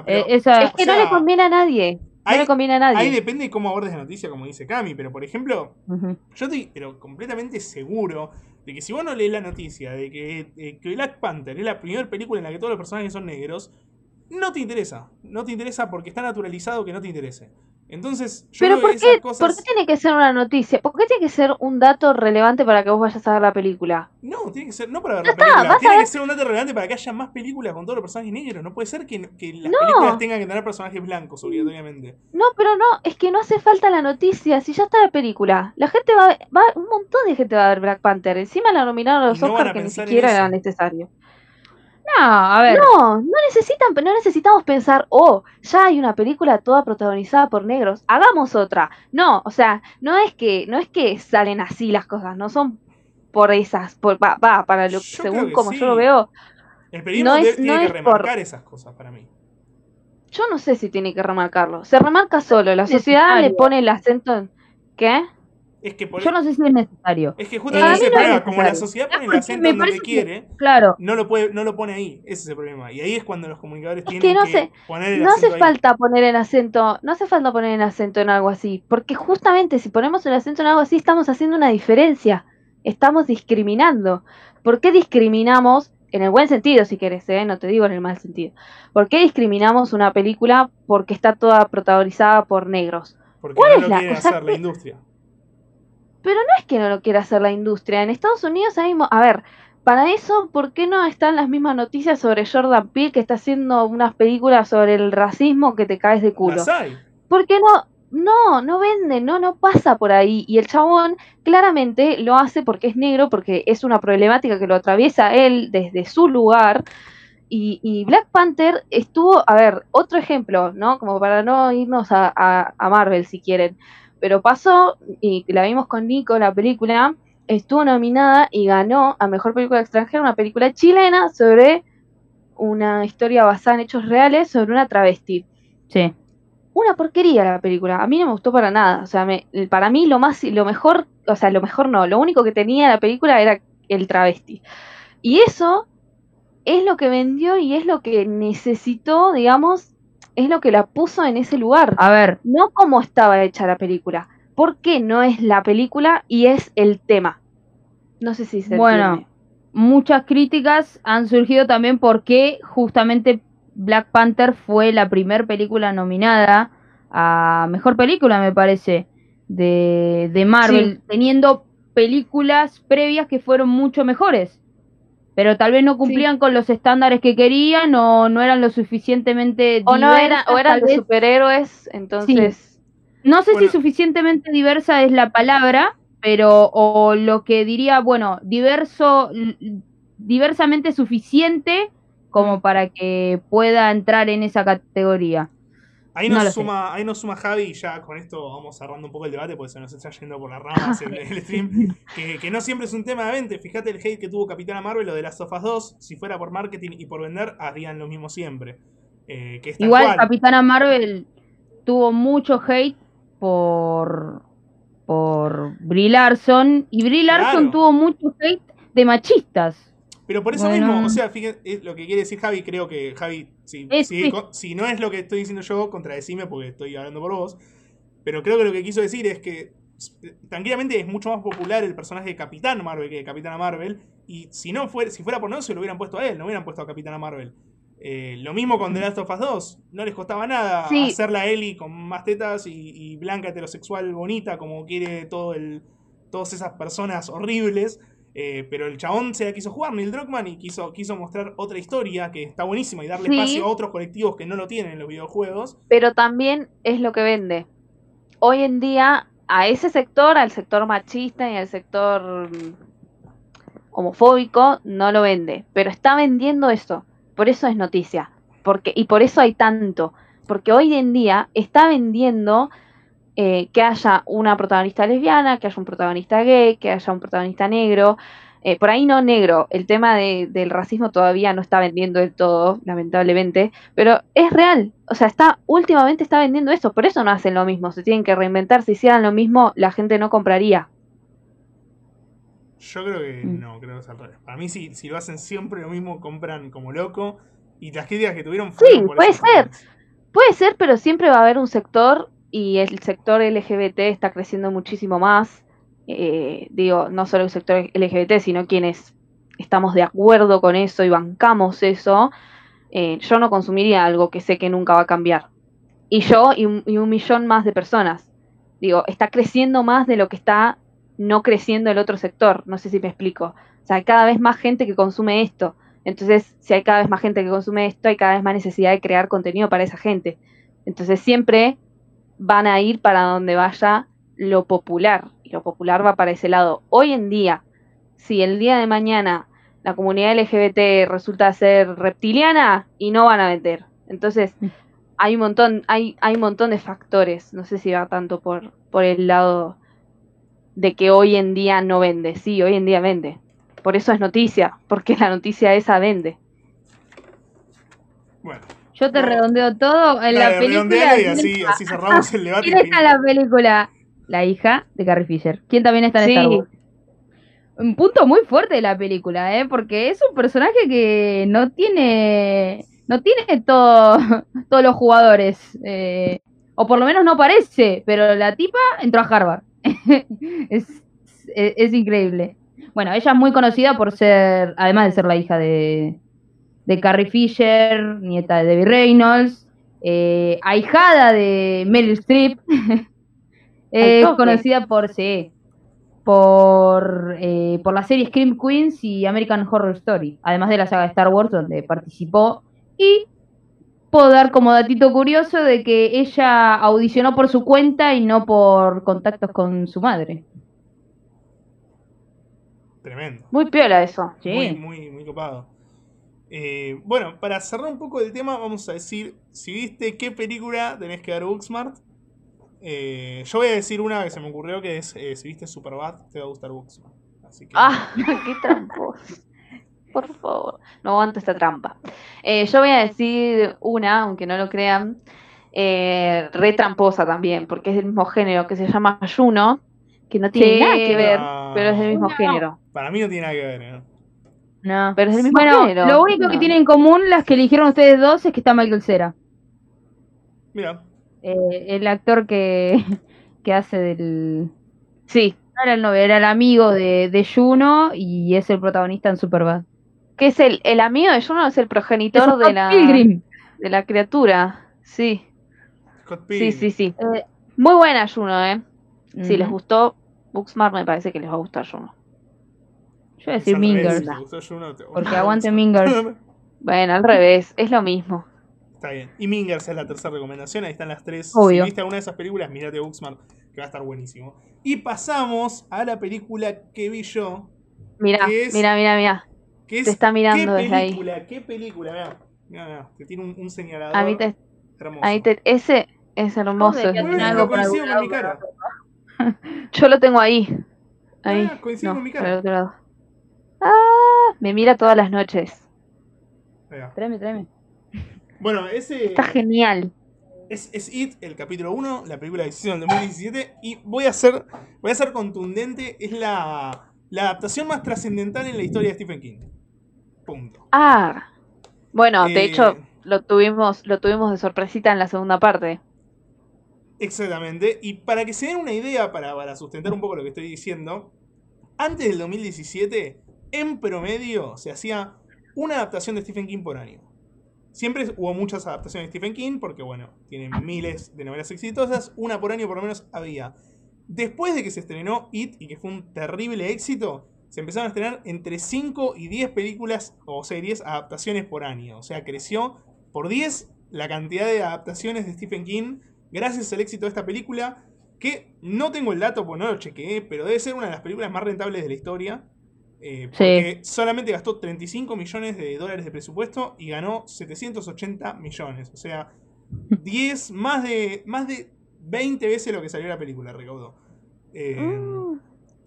Pero Eh, esa, Es que no sea, le conviene a nadie. No ahí- le conviene a nadie. Ahí depende de cómo abordes la noticia, como dice Cami, pero por ejemplo, yo estoy pero completamente seguro de que si vos no lees la noticia de que, que Black Panther es la primera película en la que todos los personajes son negros, no te interesa. No te interesa porque está naturalizado que no te interese. Entonces, yo Pero ¿por qué, cosas... ¿por qué tiene que ser una noticia? ¿Por qué tiene que ser un dato relevante para que vos vayas a ver la película? No, tiene que ser, no para ver Ya la película, vas a tiene ver- que ser un dato relevante para que haya más películas con todos los personajes negros. No puede ser que, que las No. películas tengan que tener personajes blancos, obligatoriamente. No, pero no, es que no hace falta la noticia, si ya está la película. La gente va, va un montón de gente va a ver Black Panther. Encima la nominaron a los Y no Oscars que ni siquiera era necesario. No, a ver. No, no necesitan, no necesitamos pensar, oh, ya hay una película toda protagonizada por negros, hagamos otra. No, o sea, no es que, no es que salen así las cosas, no son por esas, por, va, va, para lo, Yo según como sí. yo lo veo, El periodismo No es- tiene no que es por- remarcar esas cosas para mí. yo no sé si tiene que remarcarlo. Se remarca solo, la Es sociedad le pone el acento en ¿qué? Es que por Yo no sé si es necesario. Es que Para justamente no como la sociedad pone el acento donde que- quiere, Claro, no lo puede, no lo pone ahí. Ese es el problema. Y ahí es cuando los comunicadores Es tienen que no que poner el No hace acento ahí. falta poner el acento, no hace falta poner el acento en algo así, porque justamente si ponemos el acento en algo así estamos haciendo una diferencia, estamos discriminando. ¿Por qué discriminamos, en el buen sentido si querés, eh? no te digo en el mal sentido, ¿por qué discriminamos una película porque está toda protagonizada por negros? Porque ¿Cuál no es lo la- quiere hacer la industria. Pero no es que no lo quiera hacer la industria, en Estados Unidos hay, a ver, para eso, ¿por qué no están las mismas noticias sobre Jordan Peele que está haciendo unas películas sobre el racismo que te caes de culo? Hay. Porque no, no, no vende, no, no pasa por ahí. Y el chabón claramente lo hace porque es negro, porque es una problemática que lo atraviesa él desde su lugar. Y, y Black Panther estuvo, a ver, otro ejemplo, ¿no? Como para no irnos a, a- a Marvel si quieren. Pero pasó, y la vimos con Nico, la película, estuvo nominada y ganó a Mejor Película Extranjera una película chilena sobre una historia basada en hechos reales sobre una travesti sí. una porquería la película. A mí no me gustó para nada. O sea, me- para mí lo más, lo mejor, o sea, lo mejor no. Lo único que tenía la película era el travesti. Y eso es lo que vendió y es lo que necesitó, digamos, es lo que la puso en ese lugar. A ver, No como estaba hecha la película. ¿Por qué no es la película y es el tema? No sé si se Bueno, entiende. muchas críticas han surgido también porque justamente Black Panther fue la primer película nominada a mejor película, me parece, de, de Marvel, teniendo películas previas que fueron mucho mejores. Pero tal vez no cumplían con los estándares que querían o no eran lo suficientemente O no eran, diversas, o eran de superhéroes, entonces. No sé Bueno. si suficientemente diversa es la palabra, pero o lo que diría, bueno, diverso, diversamente suficiente como para que pueda entrar en esa categoría. Ahí No nos, sé. suma, ahí nos suma Javi y ya con esto vamos cerrando un poco el debate porque se nos está yendo por las ramas el, el stream. Que, que no siempre es un tema de venta. Fíjate el hate que tuvo Capitana Marvel o de las Sofas 2. Si fuera por marketing y por vender, harían lo mismo siempre. Eh, que Igual cual. Capitana Marvel tuvo mucho hate por por Brie Larson y Brie Larson Claro. tuvo mucho hate de machistas. Pero por eso Bueno. mismo, o sea, fíjate, es lo que quiere decir Javi, creo que Javi, si, Es- si, no es lo que estoy diciendo yo, contradecime porque estoy hablando por vos. Pero creo que lo que quiso decir es que tranquilamente es mucho más popular el personaje de Capitán Marvel que de Capitana Marvel. Y si no fuera, si fuera por no, se lo hubieran puesto a él, no hubieran puesto a Capitana Marvel. Eh, lo mismo con The Last of Us 2. No les costaba nada Sí. hacerla Ellie con más tetas y, y blanca, heterosexual, bonita, como quiere todo el, todas esas personas horribles. Eh, pero el chabón se la quiso jugar, Neil Druckmann, y quiso, quiso mostrar otra historia que está buenísima y darle Sí. espacio a otros colectivos que no lo tienen en los videojuegos. pero también es lo que vende. Hoy en día, a ese sector, al sector machista y al sector homofóbico, no lo vende. Pero está vendiendo eso. Por eso es noticia. Porque, y por eso hay tanto. Porque hoy en día está vendiendo eh, que haya una protagonista lesbiana, que haya un protagonista gay, que haya un protagonista negro. Eh, por ahí no negro, el tema de- del racismo todavía no está vendiendo del todo, lamentablemente, pero es real, o sea, está últimamente está vendiendo esto, por eso no hacen lo mismo, se tienen que reinventar, si hicieran lo mismo la gente no compraría. Yo creo que Mm. no, creo que es al revés. Para mí, si, si lo hacen siempre lo mismo, compran como loco. Y las críticas que tuvieron Sí, fueron por puede ser. Puede ser, pero siempre va a haber un sector y el sector LGBT está creciendo muchísimo más. Eh, digo, no solo el sector LGBT, sino quienes estamos de acuerdo con eso y bancamos eso. Eh, yo no consumiría algo que sé que nunca va a cambiar. Y yo y un, y un millón más de personas. Digo, está creciendo más de lo que está no creciendo el otro sector. No sé si me explico. O sea, hay cada vez más gente que consume esto. Entonces, si hay cada vez más gente que consume esto, hay cada vez más necesidad de crear contenido para esa gente. Entonces, siempre van a ir para donde vaya lo popular. Y lo popular va para ese lado. Hoy en día, si el día de mañana la comunidad LGBT resulta ser reptiliana y no van a vender. Entonces, hay un montón, hay, hay un montón de factores. No sé si va tanto por, por el lado de que hoy en día no vende. Sí, hoy en día vende. Por eso es noticia, porque la noticia esa vende. Bueno, Yo te No. redondeo todo. En la película. y ¿quién así, cerramos el debate. ¿Quién está en la película? La hija de Carrie Fisher. ¿Quién también está en Sí. Star Wars? Un punto muy fuerte de la película, ¿eh? Porque es un personaje que no tiene. No tiene todo, todos los jugadores. eh, o por lo menos no parece. Pero la tipa entró a Harvard. es, es, es increíble. Bueno, ella es muy conocida por ser. Además de ser la hija de. De Carrie Fisher, nieta de Debbie Reynolds, eh, ahijada de Meryl Streep. es conocida por sí, por, eh, por la serie Scream Queens y American Horror Story, además de la saga de Star Wars donde participó. Y puedo dar como datito curioso de que ella audicionó por su cuenta y no por contactos con su madre. Tremendo. Muy piola eso. Sí. Muy, muy, muy copado. Eh, bueno, para cerrar un poco el tema, vamos a decir, si viste qué película tenés que dar Booksmart. Eh, yo voy a decir una que se me ocurrió que es, eh, si viste Superbad, te va a gustar Booksmart. Así que, Ah, qué tramposo. Por favor, no aguanto esta trampa. Eh, yo voy a decir una, aunque no lo crean, eh, re tramposa también, porque es del mismo género, que se llama Juno, que no tiene Sí. nada que ver, Ah. pero es del mismo No. género. para mí no tiene nada que ver. ¿eh? No. Pero es del mismo Bueno, género. lo único que tienen en común las que eligieron ustedes dos es que está Michael Cera. Mira, Eh, el actor que, que hace del... Sí, No era el novio, era el amigo de, de Juno y es el protagonista en Superbad. que es el, el amigo de Juno, es el progenitor Es de la, Pilgrim. de la criatura. Sí, Scott sí, sí, sí. Eh, Muy buena Juno, ¿eh? Si les gustó Booksmart, me parece que les va a gustar Juno. Yo voy a Es decir Mingers. Porque aguante Mingers. Bueno, al revés, es lo mismo. Está bien. Y Mingers es la tercera recomendación. Ahí están las tres. Obvio. Si viste alguna de esas películas, mirate Booksmart, que va a estar buenísimo. Y pasamos a la película que vi yo. Mira, ¿Qué es? mira, mira, mira. Que es Te está mirando ¿qué desde ahí. película? ¿Qué película? Mirá, mirá, mirá, Te tiene un, un señalador A mí te, hermoso. ahí te, ese es hermoso. Joder, tiene bien, algo coincido con mi cara. Yo lo tengo ahí. Ahí. Ah, coincide no, con mi cara. el otro lado. Ah, me mira todas las noches. Tráeme, tráeme. Bueno, ese Está genial. es, es It, el capítulo 1, la película en el 2017. Y voy a ser, voy a ser contundente. Es la, la adaptación más trascendental en la historia de Stephen King. Punto. Ah. Bueno, Eh, de hecho, lo tuvimos, lo tuvimos de sorpresita en la segunda parte. Exactamente. Y para que se den una idea, para, para sustentar un poco lo que estoy diciendo, antes del 2017, en promedio, se hacía una adaptación de Stephen King por año. Siempre hubo muchas adaptaciones de Stephen King, porque bueno, tiene miles de novelas exitosas, una por año por lo menos había. Después de que se estrenó It y que fue un terrible éxito, se empezaron a estrenar entre 5 y 10 películas o series, adaptaciones por año. O sea, creció por 10 la cantidad de adaptaciones de Stephen King gracias al éxito de esta película, que no tengo el dato, pues no lo chequeé, pero debe ser una de las películas más rentables de la historia. Eh, porque solamente gastó 35 millones de dólares de presupuesto y ganó 780 millones. O sea, 10, más de, más de 20 veces lo que salió la película, recaudó. Eh, Mm,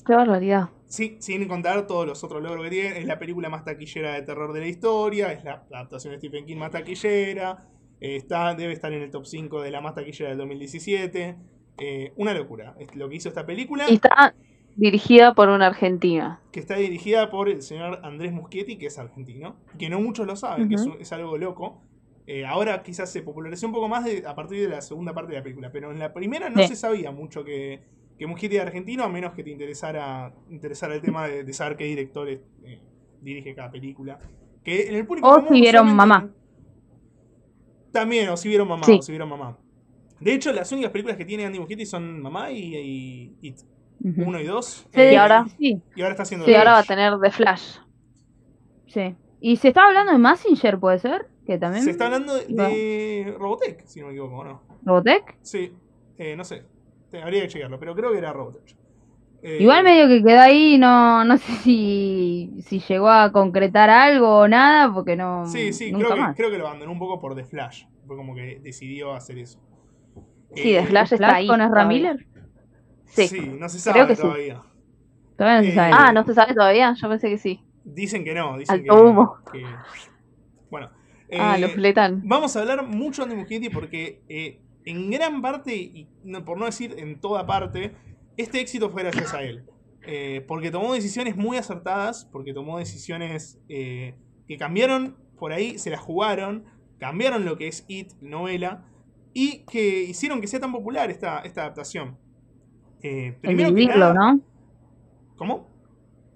qué barbaridad. Sí, sin contar todos los otros logros que tiene. Es la película más taquillera de terror de la historia. Es la adaptación de Stephen King más taquillera. eh, está, debe estar en el top 5 de la más taquillera del 2017. eh, una locura. Es lo que hizo esta película. Y está, dirigida por un argentino. que está dirigida por el señor Andrés Muschietti, que es argentino, que no muchos lo saben, que es, algo loco. Eh, ahora quizás se popularizó un poco más de- a partir de la segunda parte de la película, pero en la primera no Sí. se sabía mucho que, que Muschietti era argentino, a menos que te interesara, interesara el tema de, de saber qué directores eh, dirige cada película. Que en el público O si vieron Mamá. También, o si vieron Mamá, Sí. o si vieron Mamá. De hecho, las únicas películas que tiene Andy Muschietti son Mamá y, y It. Ujú. Uno y dos. Sí, Eh, y ahora- Sí, y ahora está haciendo Y The ahora va a tener The Flash. sí. Y se estaba hablando de Massinger, ¿puede ser? Que también. Se está hablando de, Robotech, si no me equivoco, ¿o no? ¿Robotech? Sí, eh, no sé. Te- Habría que checarlo, pero creo que era Robotech. Eh, Igual medio que quedó ahí, no, no sé si, si llegó a concretar algo o nada, porque no. Sí, sí, nunca creo que, más. creo que lo abandonó un poco por The Flash. Fue como que decidió hacer eso. Sí, Eh, The Flash está ¿Flash ahí. con Ezra. Miller? Sí. Sí, no se sabe Creo que sí. todavía. Todavía no se Eh, sabe. Ah, ¿no se sabe todavía? Yo pensé que sí. Dicen que no, dicen que, humo. que- Bueno. Ah, eh, lo fletan. Vamos a hablar mucho de Andy Muschietti porque eh, en gran parte, y no- por no decir en toda parte, este éxito fue gracias a él. Eh, porque tomó decisiones muy acertadas, porque tomó decisiones eh, que cambiaron por ahí, se las jugaron, cambiaron lo que es It, novela, y que hicieron que sea tan popular esta, esta adaptación. Eh, El dividirlo, nada- ¿no? ¿Cómo?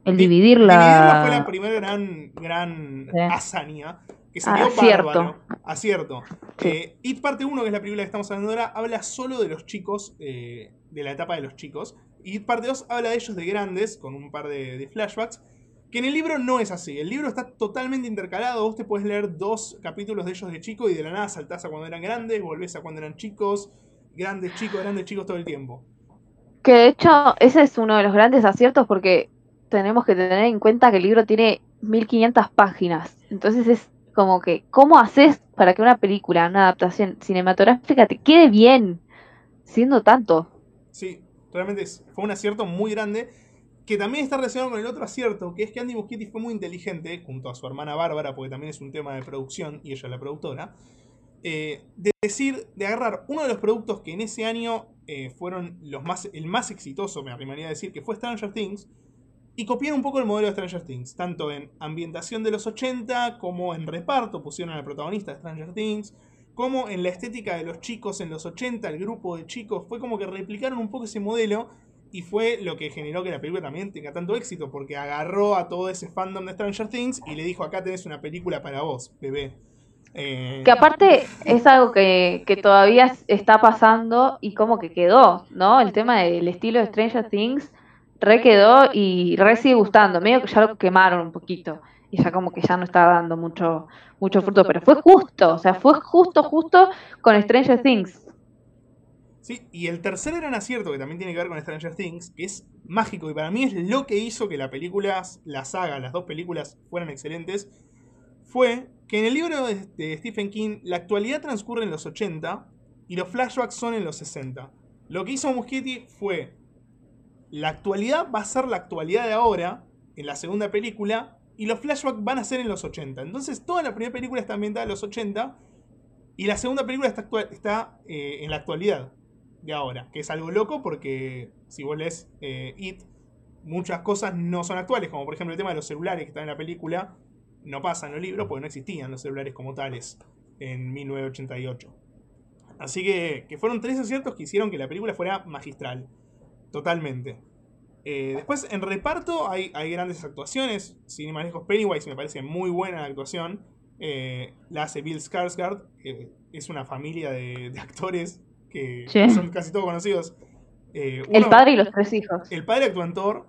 El Di- dividirla. Dividirla fue la primera gran, gran Sí. hazaña. Que salió Acierto. bárbaro. Acierto. Sí. Eh, It parte 1, que es la película que estamos hablando ahora, habla solo de los chicos, eh, de la etapa de los chicos. Y It parte 2 habla de ellos de grandes, con un par de, de flashbacks. Que en el libro no es así. El libro está totalmente intercalado. Vos te puedes leer dos capítulos de ellos de chico y de la nada saltás a cuando eran grandes, volvés a cuando eran chicos, grandes chicos, grandes chicos todo el tiempo. Que de hecho, ese es uno de los grandes aciertos porque tenemos que tener en cuenta que el libro tiene 1500 páginas. Entonces es como que, ¿cómo haces para que una película, una adaptación cinematográfica te quede bien siendo tanto? Sí, realmente fue un acierto muy grande. Que también está relacionado con el otro acierto, que es que Andy Muschietti fue muy inteligente, junto a su hermana Bárbara, porque también es un tema de producción y ella es la productora, eh, de decir, de agarrar uno de los productos que en ese año eh, fueron los más, el más exitoso, me arrimaría a decir, que fue Stranger Things, y copiar un poco el modelo de Stranger Things, tanto en ambientación de los 80 como en reparto, pusieron al protagonista de Stranger Things, como en la estética de los chicos en los 80, el grupo de chicos, fue como que replicaron un poco ese modelo y fue lo que generó que la película también tenga tanto éxito, porque agarró a todo ese fandom de Stranger Things y le dijo, acá tenés una película para vos, bebé. Eh, Que aparte es algo que, que todavía está pasando y como que quedó, ¿no? El tema del estilo de Stranger Things re quedó y re sigue gustando. Medio que ya lo quemaron un poquito y ya como que ya no está dando mucho, mucho fruto, pero fue justo, o sea, fue justo, justo con Stranger Things. Sí, y el tercer gran acierto que también tiene que ver con Stranger Things, que es mágico y para mí es lo que hizo que la película, la saga, las dos películas fueran excelentes, fue que en el libro de, Stephen King la actualidad transcurre en los 80 y los flashbacks son en los 60. Lo que hizo Muschietti fue, la actualidad va a ser la actualidad de ahora, en la segunda película, y los flashbacks van a ser en los 80. Entonces toda la primera película está ambientada en los 80 y la segunda película está eh, en la actualidad de ahora, que es algo loco porque si vos lees eh, It, muchas cosas no son actuales, como por ejemplo el tema de los celulares que están en la película, no pasa en los libros porque no existían los celulares como tales en 1988. Así que, que fueron tres aciertos que hicieron que la película fuera magistral, totalmente. Eh, después en reparto hay, hay grandes actuaciones, sin lejos Pennywise me parece muy buena la actuación, Eh, la hace Bill Skarsgård, que es una familia de, de actores que Sí. son casi todos conocidos. Eh, El padre y los tres hijos. el padre actúa en Thor.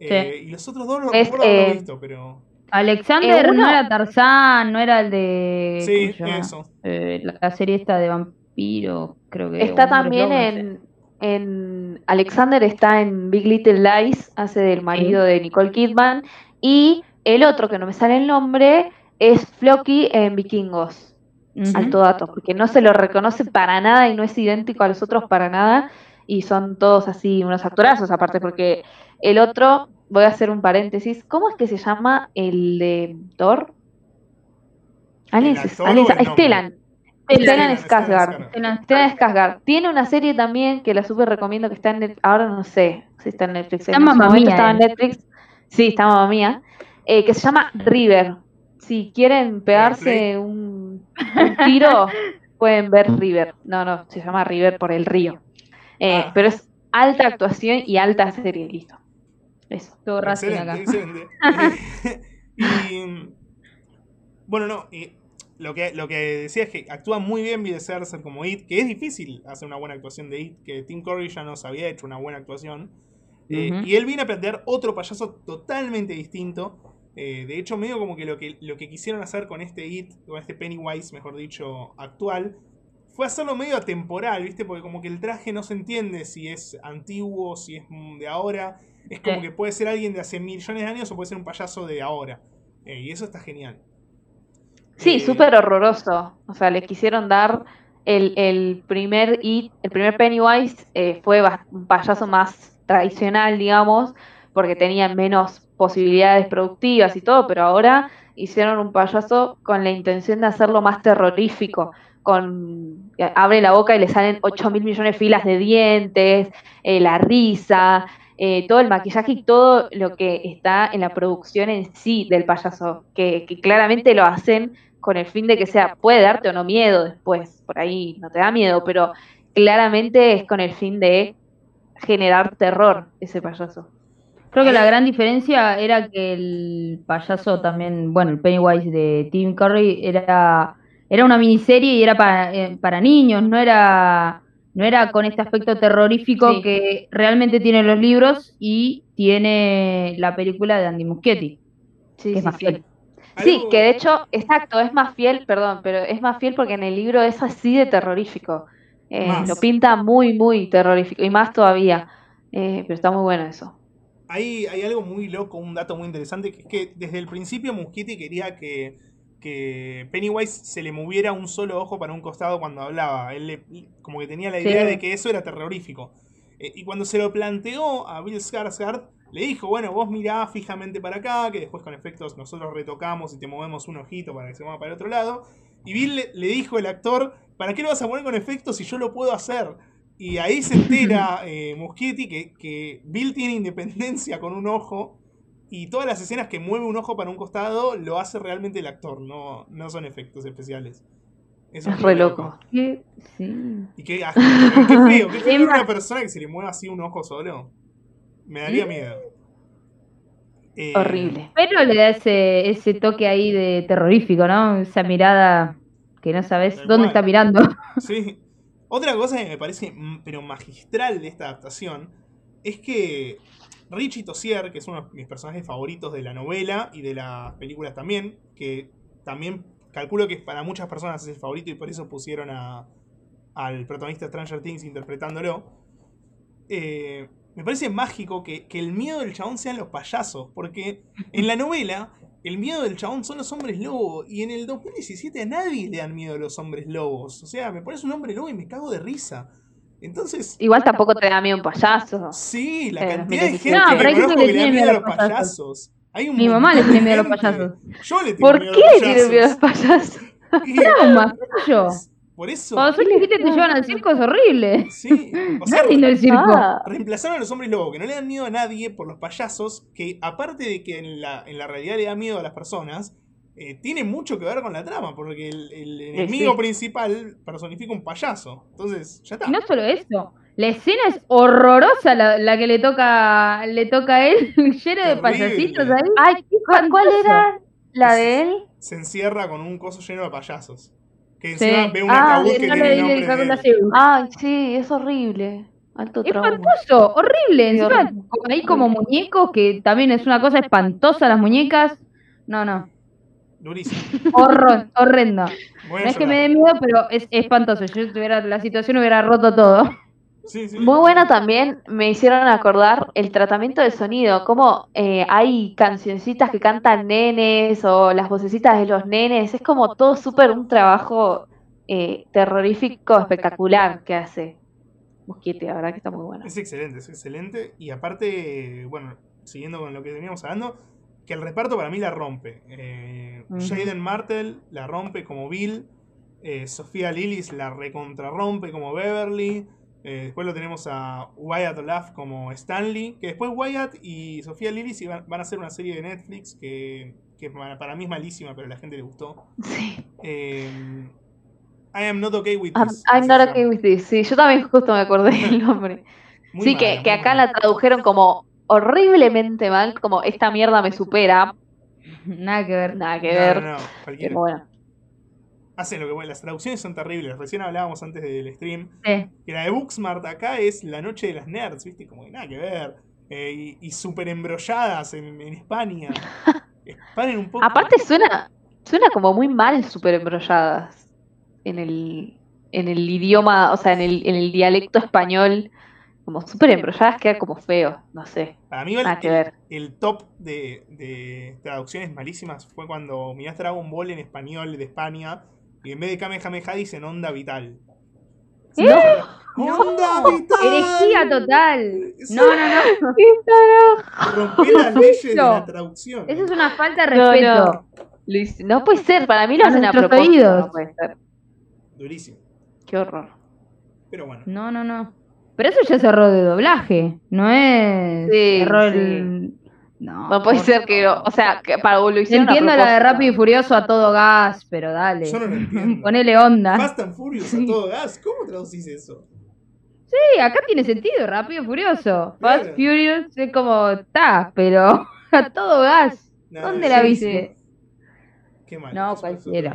Y los otros dos no Es, eh, visto, pero. Alexander Eh, uno- no era Tarzán, no era el de. Sí, eso. Eh, la, la serie esta de vampiro, creo que. Está también Lobo, en, en Alexander está en Big Little Lies, hace del marido de Nicole Kidman, y el otro que no me sale el nombre es Floki en Vikingos, Ujú. alto dato, porque no se lo reconoce para nada y no es idéntico a los otros para nada, y son todos así unos actorazos aparte, porque el otro, voy a hacer un paréntesis, ¿cómo es que se llama el de Thor? Alguien ¿El se-? Stellan. Stellan Skarsgård. Stellan Skarsgård. Tiene una serie también que la súper recomiendo que está en Netflix. Ahora no sé si está en Netflix. Está en momento Mía, estaba en eh. Netflix. Sí, está mamá mía. eh, que se llama River. Si quieren pegarse un, un tiro, pueden ver River. No, no, se llama River por el río. Eh, Ah. Pero es alta actuación y alta serie, listo. Eso. Todo Racing acá. excelente. y bueno, no, y lo que, lo que decía es que actúa muy bien Bill Skarsgård como It, que es difícil hacer una buena actuación de It, que Tim Curry ya nos había hecho una buena actuación. Eh. Y él viene a plantear otro payaso totalmente distinto. Eh, de hecho, medio como que lo, que lo que quisieron hacer con este It, con este Pennywise, mejor dicho, actual, fue hacerlo medio atemporal, ¿viste? Porque como que el traje no se entiende si es antiguo, si es de ahora. Es como que puede ser alguien de hace millones de años o puede ser un payaso de ahora. Eh, y eso está genial. Sí, Eh, súper horroroso. O sea, le quisieron dar el, el primer el primer Pennywise eh, fue un payaso más tradicional, digamos, porque tenía menos posibilidades productivas y todo, pero ahora hicieron un payaso con la intención de hacerlo más terrorífico. Con, abre la boca y le salen 8 mil millones de filas de dientes, eh, la risa, eh, todo el maquillaje y todo lo que está en la producción en sí del payaso, que, claramente lo hacen con el fin de que sea, puede darte o no miedo después, por ahí no te da miedo, pero claramente es con el fin de generar terror ese payaso. Creo que la gran diferencia era que el payaso también, bueno, el Pennywise de Tim Curry era, era una miniserie y era para, eh, para niños, no era, no era con este aspecto terrorífico Sí. que realmente tiene los libros y tiene la película de Andy Muschietti, Sí, que es más fiel. Sí, que de hecho, exacto, es más fiel, perdón, pero es más fiel porque en el libro es así de terrorífico. Eh, lo pinta muy, muy terrorífico y más todavía. Eh, pero está muy bueno eso. Hay, hay algo muy loco, un dato muy interesante, que es que desde el principio Muschietti quería que, que Pennywise se le moviera un solo ojo para un costado cuando hablaba. Él le- como que tenía la Sí. idea de que eso era terrorífico. Eh, y cuando se lo planteó a Bill Skarsgård, le dijo, bueno, vos mirá fijamente para acá, que después con efectos nosotros retocamos y te movemos un ojito para que se mueva para el otro lado. Y Bill le, le dijo el actor, ¿para qué lo vas a poner con efectos si yo lo puedo hacer? Y ahí se entera eh, Muschietti que, que Bill tiene independencia con un ojo y todas las escenas que mueve un ojo para un costado lo hace realmente el actor, no, no son efectos especiales. Eso Es muy re loco. Sí. Y qué, qué feo, qué feo una persona que se le mueva así un ojo solo. Me daría miedo. Eh, Horrible. Pero le da ese, ese toque ahí de terrorífico, ¿no? Esa mirada que no sabes dónde cual. está mirando. Sí. Otra cosa que me parece, mm, pero magistral de esta adaptación, es que Richie Tossier, que es uno de mis personajes favoritos de la novela y de las películas también, que también calculo que para muchas personas es el favorito y por eso pusieron a, al protagonista Stranger Things interpretándolo, eh, me parece mágico que, que el miedo del chabón sean los payasos, porque en la novela el miedo del chabón son los hombres lobos. Y en el 2017 a nadie le dan miedo a los hombres lobos. O sea, me pones un hombre lobo y me cago de risa. Entonces, Igual tampoco te da miedo un payaso. sí, la Eh, cantidad de 2017. gente No, que pero hay gente conozco que que le tiene miedo a los payasos. Hay un Mi mamá le tiene miedo a los payasos. Yo le tengo ¿Por miedo qué a los tiene miedo a los payasos. payasos? Trauma, yo. Por eso, Cuando sos chiquita te llevan al circo es horrible. sí. O sea, No el circo. Ah, Reemplazaron a los hombres lobo, que no le dan miedo a nadie por los payasos, que aparte de que en la, en la realidad le da miedo a las personas, eh, tiene mucho que ver con la trama, porque el, el enemigo sí. principal personifica un payaso. Entonces, ya está. Y no solo eso, la escena es horrorosa la, la que le toca le toca a él, lleno de payasitos ahí. Ay, ¿cuál, cuál era la de él? Se encierra con un coso lleno de payasos. Que Sí. encima ve un Ah, ataúd que No tiene el de él. Ay, sí, es horrible. Alto trauma. Espantoso, horrible. Encima, ahí como muñecos, que también es una cosa espantosa las muñecas. No, no. Durísimo. Horror, horrendo. No es que me dé miedo, pero es espantoso. Yo tuviera la situación hubiera roto todo. Sí, sí. Muy buena también, me hicieron acordar el tratamiento del sonido, como eh, hay cancioncitas que cantan nenes o las vocecitas de los nenes, es como todo súper un trabajo eh, terrorífico espectacular que hace Mosquete, la verdad que está muy bueno. Es excelente, es excelente. Y aparte, bueno, siguiendo con lo que veníamos hablando, que el reparto para mí la rompe. Eh. Jaden Martel la rompe como Bill. Eh, Sofía Lillis la recontrarrompe como Beverly. Eh, después lo tenemos a Wyatt Olaf como Stanley. Que después Wyatt y Sofía Lillis iban- van a hacer una serie de Netflix que, que para mí es malísima, pero a la gente le gustó. Sí. Eh, I am not okay with I'm, this. I'm not okay with this. Sí, yo también justo me acordé del nombre. Sí, que, mala, que muy acá mala. la tradujeron como horriblemente mal, como esta mierda me supera. Nada que ver. Nada que No, ver. no, no, cualquiera. Bueno. Hacen lo que pueden. Las traducciones son terribles. Recién hablábamos antes del stream Sí. que la de Booksmart acá es la noche de las nerds, ¿viste? Como que nada que ver. Eh, y, y súper embrolladas en, en España. Un poco. Aparte suena, suena como muy mal súper embrolladas en el, en el idioma, o sea, en el, en el dialecto español. Como súper embrolladas queda como feo, no sé. Para mí, Nada que el, ver. el top de, de traducciones malísimas fue cuando mirás Dragon Ball en español de España y en vez de Kamehameha dicen Onda Vital. ¿Eh? ¡Onda Vital! Herejía total. Eso- No, no, no. Rompé las leyes de No. la traducción. Eso es una falta de No, respeto. no. No puede ser, para mí lo hacen a propósito. No puede ser. Durísimo. Qué horror. Pero bueno. No, no, no. Pero eso ya es error de doblaje, no es Sí, error. sí. No, No puede ser que, o sea, que para a Entiendo la de. Rápido y Furioso a todo gas, pero dale. Yo no lo entiendo. Ponele onda. Fast and Furious a todo gas. ¿Cómo traducís eso? Sí, acá tiene sentido, Rápido y Furioso. Fast Claro. Furious es como está, pero a todo gas. ¿Dónde la viste? Qué mal. No, cualquiera.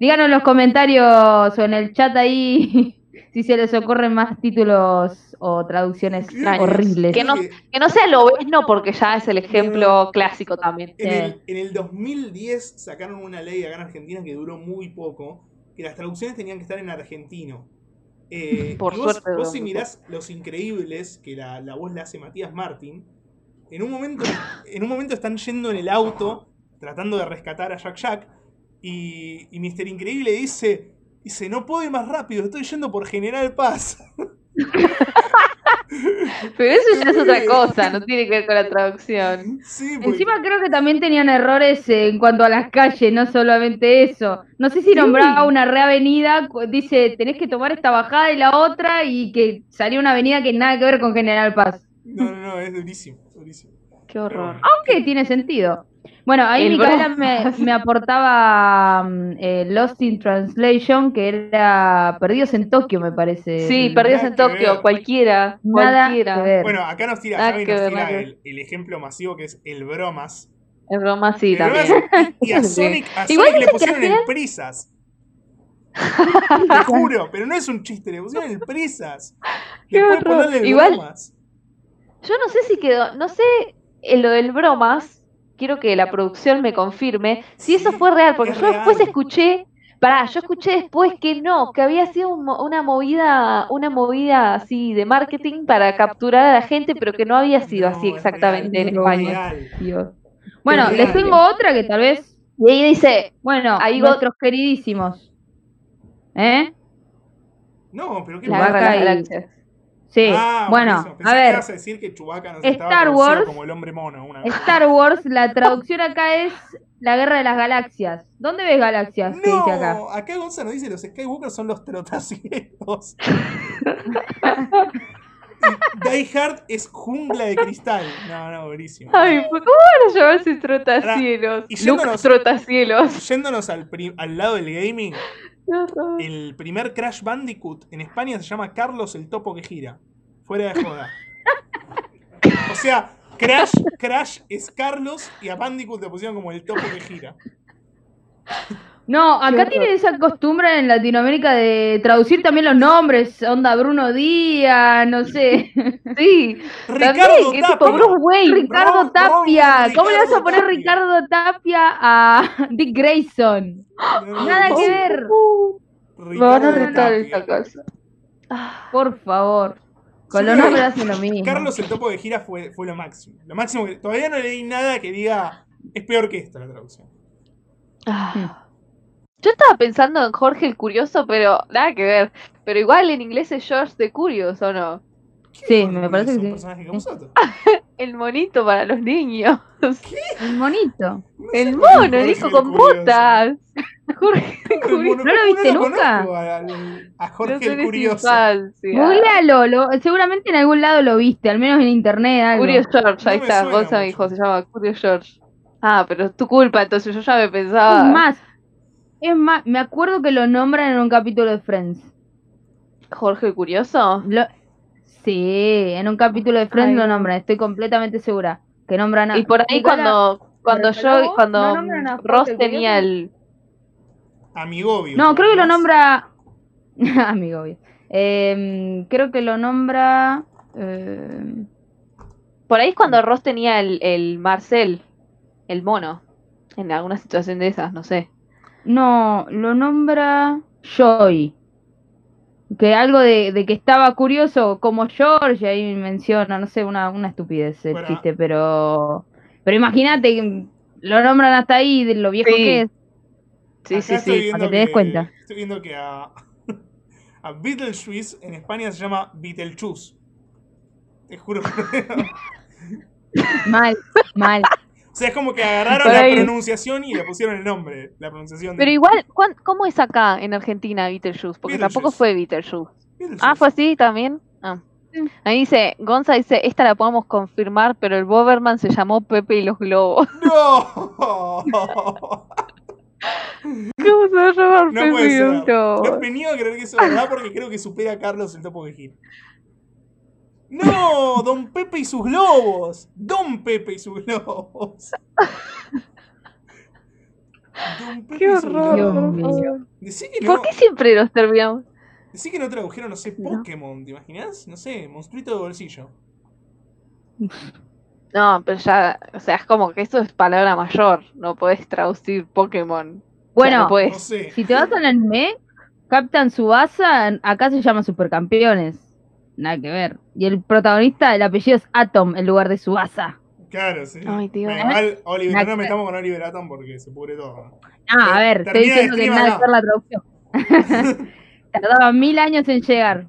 Díganos en los comentarios o en el chat ahí si se les ocurren más títulos o traducciones horribles. Que no, que no sea lo ves, no, porque ya es el ejemplo clásico también. En Sí. el, en el 2010 sacaron una ley acá en Argentina que duró muy poco, que las traducciones tenían que estar en argentino. Eh, Por y vos, suerte vos si mirás Los Increíbles, que la, la voz la hace Matías Martín, en un, momento, en un momento están yendo en el auto tratando de rescatar a Jack Jack y, y Mr. Increíble dice, dice, no puedo ir más rápido, estoy yendo por General Paz. Pero eso ya es otra cosa, no tiene que ver con la traducción. sí, porque- Encima creo que también tenían errores en cuanto a las calles, no solamente eso. No sé si nombraba una reavenida, dice, tenés que tomar esta bajada y la otra, y que salió una avenida que nada que ver con General Paz. No, no, no, es durísimo, es durísimo. Qué horror. Aunque tiene sentido. Bueno, ahí El Micaela me, me aportaba mm, eh, Lost in Translation, que era Perdidos en Tokio, me parece. Sí, El- perdidos en Nada Tokio, ver. Nada cualquiera, que cualquiera. ver. Bueno, acá nos tira, Nada Javi que nos tira nada ver. el, el ejemplo masivo que es el bromas. Es broma, sí, El también. bromas y a Sí. Sonic, a Igual Sonic le pusieron el prisas. Te juro, pero no es un chiste, le pusieron el prisas. Qué Después ponerle el Igual- bromas. Yo no sé si quedó, no sé, en lo del bromas, quiero que la producción me confirme si eso fue real, porque es yo después escuché, pará, yo escuché después que no, que había sido un mo- una movida, una movida así de marketing para capturar a la gente, pero que no había sido No, así es exactamente real, en es España. Bueno, Qué les tengo otra que tal vez, Y ahí dice, bueno, Ahí go- nuestros queridísimos. ¿Eh? No, pero qué la Sí. Ah, bueno, a ver, a decir que Chewbacca nos Star Wars- como el hombre mono. Una Star Wars, la traducción acá es la guerra de las galaxias. ¿Dónde ves galaxias? ¿Qué dice acá? No, acá Gonza nos dice los Skywalker son los trotacielos. Die Hard es jungla de cristal. No, no, buenísimo. Ay, ¿cómo van a llamarse trotacielos? y Luke yéndonos- trotacielos. Yéndonos al, al lado del gaming, el primer Crash Bandicoot en España se llama Carlos el Topo que gira. Fuera de joda. O sea, Crash, Crash es Carlos y a Bandicoot le pusieron como el Topo que gira. No, acá tienen esa costumbre en Latinoamérica de traducir también los nombres. Onda Bruno Díaz, no sé. Sí, Ricardo también, Tapia. tipo Bruce Wayne. Ricardo Ron- Tapia. Ron- ¿Cómo le vas a Ricardo poner Tapia. Ricardo Tapia a Dick Grayson? No, Nada no, que ver. Me van a Ricardo retar esta casa. Ah, Por favor. Con Sí, los nombres hacen lo mismo. Carlos el Topo que gira fue, fue lo máximo. Lo máximo que. Todavía no leí nada que diga. Es peor que esto la traducción. ah. Yo estaba pensando en Jorge el Curioso, pero nada que ver. Pero igual en inglés es George the Curious, ¿o no? Sí, ¿Quién me parece que sí. personaje como Soto? El monito para los niños. El monito. No sé El mono, el hijo con botas. Jorge El Curioso. mono- ¿No lo viste no nunca? a Jorge No el Curioso. Googlealo, lo- seguramente en algún lado lo viste, al menos en internet. Algo. Curious George, ahí está. mucho. dijo, se llama Curious George. Ah, pero es tu culpa, entonces yo ya me Es pensaba. más, es más, me acuerdo que lo nombran en un capítulo de Friends. Jorge el Curioso. Lo- Sí, en un capítulo de Friends Ay, lo no. nombran, estoy completamente segura. Que nombran a. Y por ahí cuando, cuando yo, cuando no Ross el tenía el. Amigobio. No, ¿te creo que lo nombra. Amigo, obvio. Em, creo que lo nombra. em, Por ahí es cuando Ross tenía el, el Marcel, el mono. En alguna situación de esas, no sé. No, lo nombra Joy. Que algo de, de que estaba curioso como George, ahí menciona, no sé, una, una estupidez el Bueno. chiste, pero. Pero imagínate que lo nombran hasta ahí, de lo viejo Sí. que es. Sí, Acá sí, sí. para que te des cuenta. Estoy viendo que a, a Beetlejuice en España se llama Beetlejuice. Te juro. Mal, mal. O sea, es como que agarraron Por la ahí. pronunciación y le pusieron el nombre. La pronunciación de Pero igual, ¿cuán- ¿cómo es acá en Argentina Beetlejuice? Porque Beetlejuice. tampoco fue Beetlejuice. Beetlejuice. Ah, fue así también. Ah. Ahí dice, Gonza dice, esta la podemos confirmar, pero el Boberman se llamó Pepe y los Globos. ¡No! ¿Cómo se va a llamar No Pepe y los. Globos? No me niego a creer que eso es verdad porque creo que supera a Carlos el topo de Gil. ¡No! ¡Don Pepe y sus globos! ¡Don Pepe y sus globos! Don Pepe ¡Qué y sus horror! Globos. Decí que no, ¿Por qué siempre los terminamos? decí que no tradujeron, no sé, No. Pokémon, ¿te imaginas? No sé, monstruito de bolsillo. No, pero ya, o sea, es como que eso es palabra mayor. No podés traducir Pokémon. O sea, Bueno, no No podés. sé. Si te vas al anime, Captain Subasa, acá se llama Supercampeones. Nada que ver. Y el protagonista, el apellido es Atom en lugar de Subasa. Claro, sí. Ay, Dios. Bueno, igual, Oliver, Nada no no que me estamos con Oliver Atom porque se pudre todo. Ah, a ver, estoy diciendo que nada que ver la traducción. Tardaba mil años en llegar.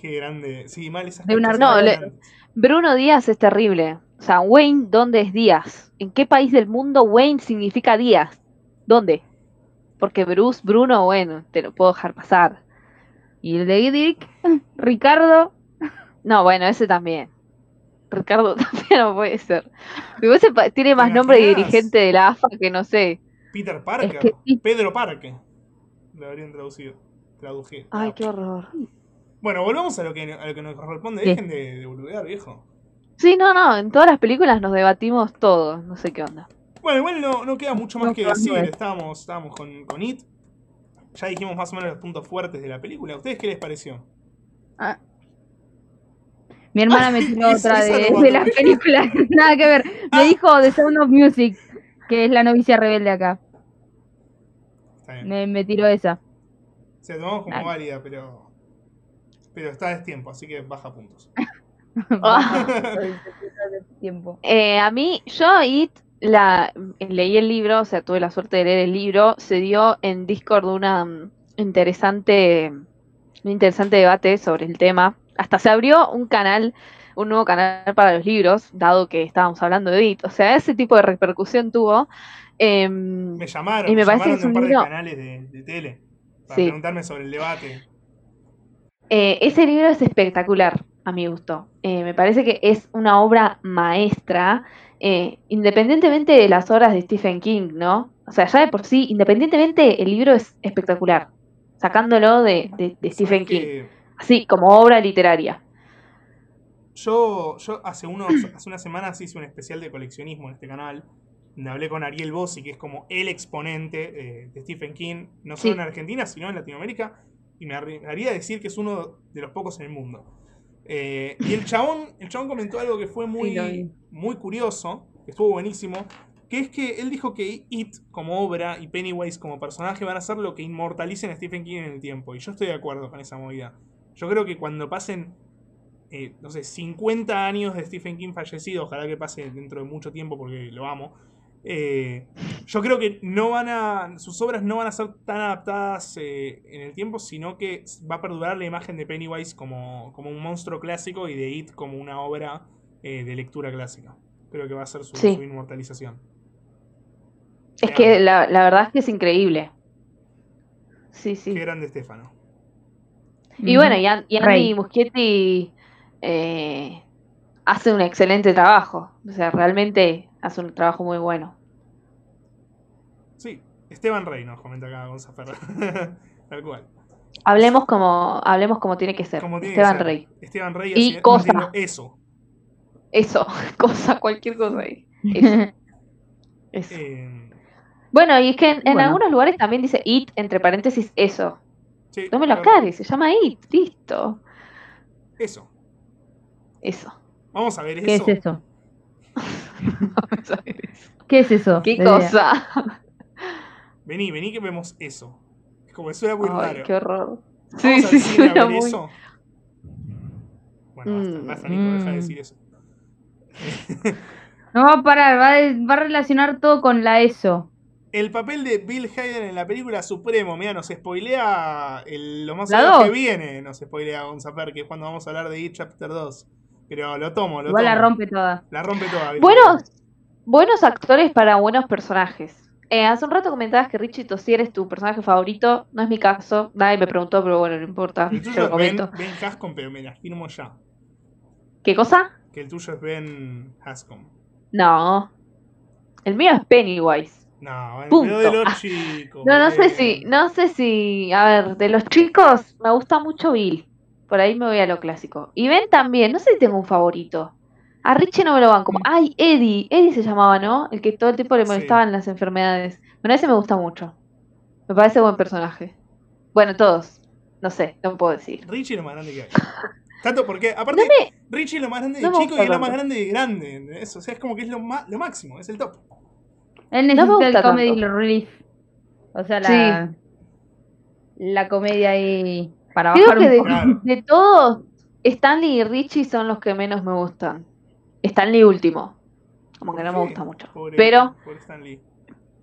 Qué grande. Sí, mal esas De un cachas arco- son No, le-. Bruno Díaz es terrible. O sea, Wayne, ¿dónde es Díaz? ¿En qué país del mundo Wayne significa Díaz? ¿Dónde? Porque Bruce, Bruno, bueno, te lo puedo dejar pasar. Y el de Dick, Ricardo, No, bueno, ese también. Ricardo también no puede ser. Ese tiene más ¿Te nombre de dirigente de la AFA que no sé. Peter Parker. que sí. Pedro Parque. Lo habrían traducido. Traduje. Ay, qué horror. Bueno, volvamos a lo que, a lo que nos corresponde. Sí. Dejen de, de boludear, viejo. Sí, no, no, en todas las películas nos debatimos todo. No sé qué onda. Bueno, igual no, no queda mucho más No, que no decir. es. Estábamos, estábamos con, con It. Ya dijimos más o menos los puntos fuertes de la película. ¿A ustedes qué les pareció? Ah. Mi hermana me tiró otra de, las películas. Nada que ver. Me Ah. dijo The Sound of Music, que es la novicia rebelde acá. Está bien. Me, me tiró esa. Se la tomamos como Dale. válida, pero. Pero está a tiempo, así que baja puntos. Ah. tiempo. Eh, a mí, yo It la, leí el libro, o sea, tuve la suerte de leer el libro. Se dio en Discord una mm, interesante, un interesante debate sobre el tema. Hasta se abrió un canal, un nuevo canal para los libros, dado que estábamos hablando de It. O sea, ese tipo de repercusión tuvo. Em, Me llamaron, Y me me llamaron de un un par de libro- canales de, de tele. Para Sí. preguntarme sobre el debate. Eh, ese libro es espectacular, a mi gusto. Eh, me parece que es una obra maestra, eh, independientemente de las obras de Stephen King, ¿no? O sea, ya de por sí, independientemente, el libro es espectacular, sacándolo de, Stephen ¿Sabés King, que así como obra literaria. Yo, yo hace, unos, hace unas semanas hice un especial de coleccionismo en este canal. Donde hablé con Ariel Bossi, que es como el exponente eh, de Stephen King, no solo Sí. en Argentina, sino en Latinoamérica. Y me arriesgaría a decir que es uno de los pocos en el mundo. Eh, y el chabón, el chabón comentó algo que fue muy, muy curioso, que estuvo buenísimo, que es que él dijo que It como obra y Pennywise como personaje van a ser lo que inmortalicen a Stephen King en el tiempo. Y yo estoy de acuerdo con esa movida. Yo creo que cuando pasen, eh, no sé, 50 años de Stephen King fallecido, ojalá que pase dentro de mucho tiempo porque lo amo. eh, yo creo que no van a. Sus obras no van a ser tan adaptadas eh, en el tiempo, sino que va a perdurar la imagen de Pennywise como, como un monstruo clásico y de It como una obra eh, de lectura clásica. Creo que va a ser su, Sí. su inmortalización. Es que la, la verdad es que es increíble. Sí, sí. Qué grande Estefano. Y bueno, y, An- y Andy Rey. Muschietti eh, hace un excelente trabajo. O sea, realmente hace un trabajo muy bueno. Sí, Esteban Rey nos comenta acá Gonza Ferrer. Tal cual. Hablemos como, hablemos como tiene que ser. Como tiene que Esteban ser. Rey. Esteban Rey Y haci- cosa. eso. Eso, cosa, cualquier cosa ahí. Eso, eso. Eh, Bueno, y es que en, en Bueno. algunos lugares también dice it, entre paréntesis, eso. Sí, No me lo aclares, se llama it, listo. Eso. Eso. Vamos a ver ¿Qué eso. es eso? Vamos a ver eso. ¿Qué es eso? ¿Qué cosa? Vení, vení que vemos eso. Es como que suena muy Ay, raro. qué horror. Vamos Sí, sí, suena muy. eso. Bueno, basta, Mm. basta, Nico, deja de Mm. decir eso. No va a parar, va a, de- va a relacionar todo con la ESO. El papel de Bill Hader en la película Supremo, mira, nos spoilea el- lo más La que viene, nos spoilea Gonzaper, que es cuando vamos a hablar de It Chapter 2. Pero lo tomo, lo Igual la rompe toda. La rompe toda. Bill Buenos, buenos actores para buenos personajes. Eh, hace un rato comentabas que Richie Tossier es tu personaje favorito. No es mi caso. Nadie me preguntó, pero bueno, no importa. El lo es Ben, comento. ben Hascom, pero me la firmo ya. ¿Qué cosa? Que el tuyo es Ben Hascom. No. El mío es Pennywise. No, Punto. pero de Ah. los chicos. No, no sé si, no sé si, a ver, de los chicos me gusta mucho Bill. Por ahí me voy a lo clásico. Y Ben también, no sé si tengo un favorito. A Richie no me lo van como, ay, Eddie, Eddie se llamaba, ¿no? El que todo el tiempo le Sí. molestaban las enfermedades. Bueno, ese me gusta mucho. Me parece buen personaje. Bueno, todos. No sé, no puedo decir. Richie es lo más grande que hay. Tanto porque, aparte, Richie es lo más grande de no me chico y es lo más grande de grande. O sea, es como que es lo, ma- lo máximo, es el top. Él No me necesita gusta el comedy tanto. relief. O sea, la, la comedia ahí para Creo bajar que un de, poco. De todos, Stanley y Richie son los que menos me gustan. Stanley último. Como que no me gusta mucho. pobre- Pero pobre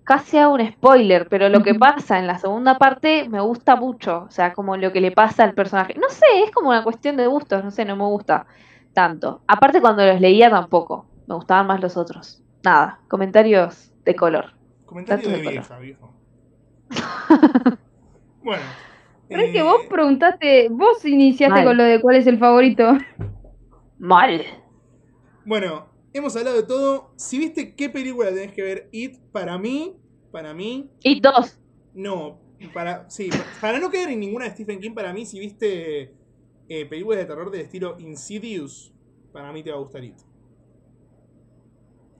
casi hago un spoiler, pero lo que pasa en la segunda parte me gusta mucho. O sea, como lo que le pasa al personaje. No sé, es como una cuestión de gustos, no sé, no me gusta tanto. Aparte cuando los leía tampoco, me gustaban más los otros. Nada, comentarios de color. Comentario de de vieja, viejo. bueno. Pero es que eh, vos preguntaste, vos iniciaste Mal. con lo de cuál es el favorito. Mal. Bueno, hemos hablado de todo. Si viste qué película tenés que ver, It, para mí, para mí, Y dos. no. Para, sí, para no caer en ninguna de Stephen King, para mí, si viste eh, películas de terror del estilo Insidious, para mí te va a gustar It.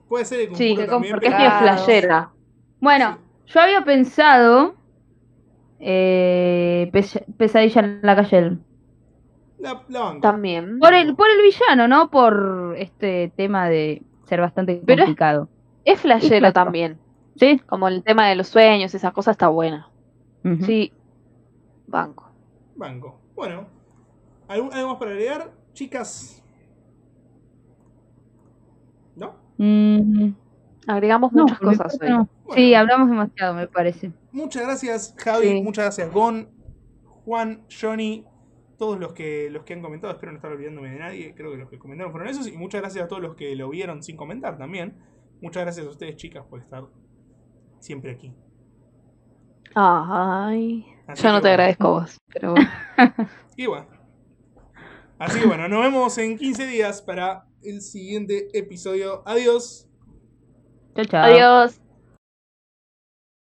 Puede ser el Sí, conjuro también, porque es pero- Claro. flashera. Bueno, yo había pensado eh, Pes- Pesadilla en la calle. La, la. También. Por el, por el villano, ¿no? Por este tema de ser bastante Pero es- complicado. Es flashera Y clásico. también. ¿Sí? Como el tema de los sueños, esa cosa está buena. Sí. Banco. Banco. Bueno, ¿algo, algo más para agregar? Chicas. ¿No? Mm, Agregamos no, muchas cosas hoy. no. Bueno. Sí, hablamos demasiado, me parece. Muchas gracias, Javi. Sí. Muchas gracias, Gon, Juan, Johnny, todos los que, los que han comentado. Espero no estar olvidándome de nadie. Creo que los que comentaron fueron esos. Y muchas gracias a todos los que lo vieron sin comentar también. Muchas gracias a ustedes, chicas, por estar siempre aquí. Ay. Así Yo no te bueno. agradezco a vos. Pero bueno. Y bueno. Así que bueno, nos vemos en 15 días para el siguiente episodio. Adiós. Chao, chao. Adiós.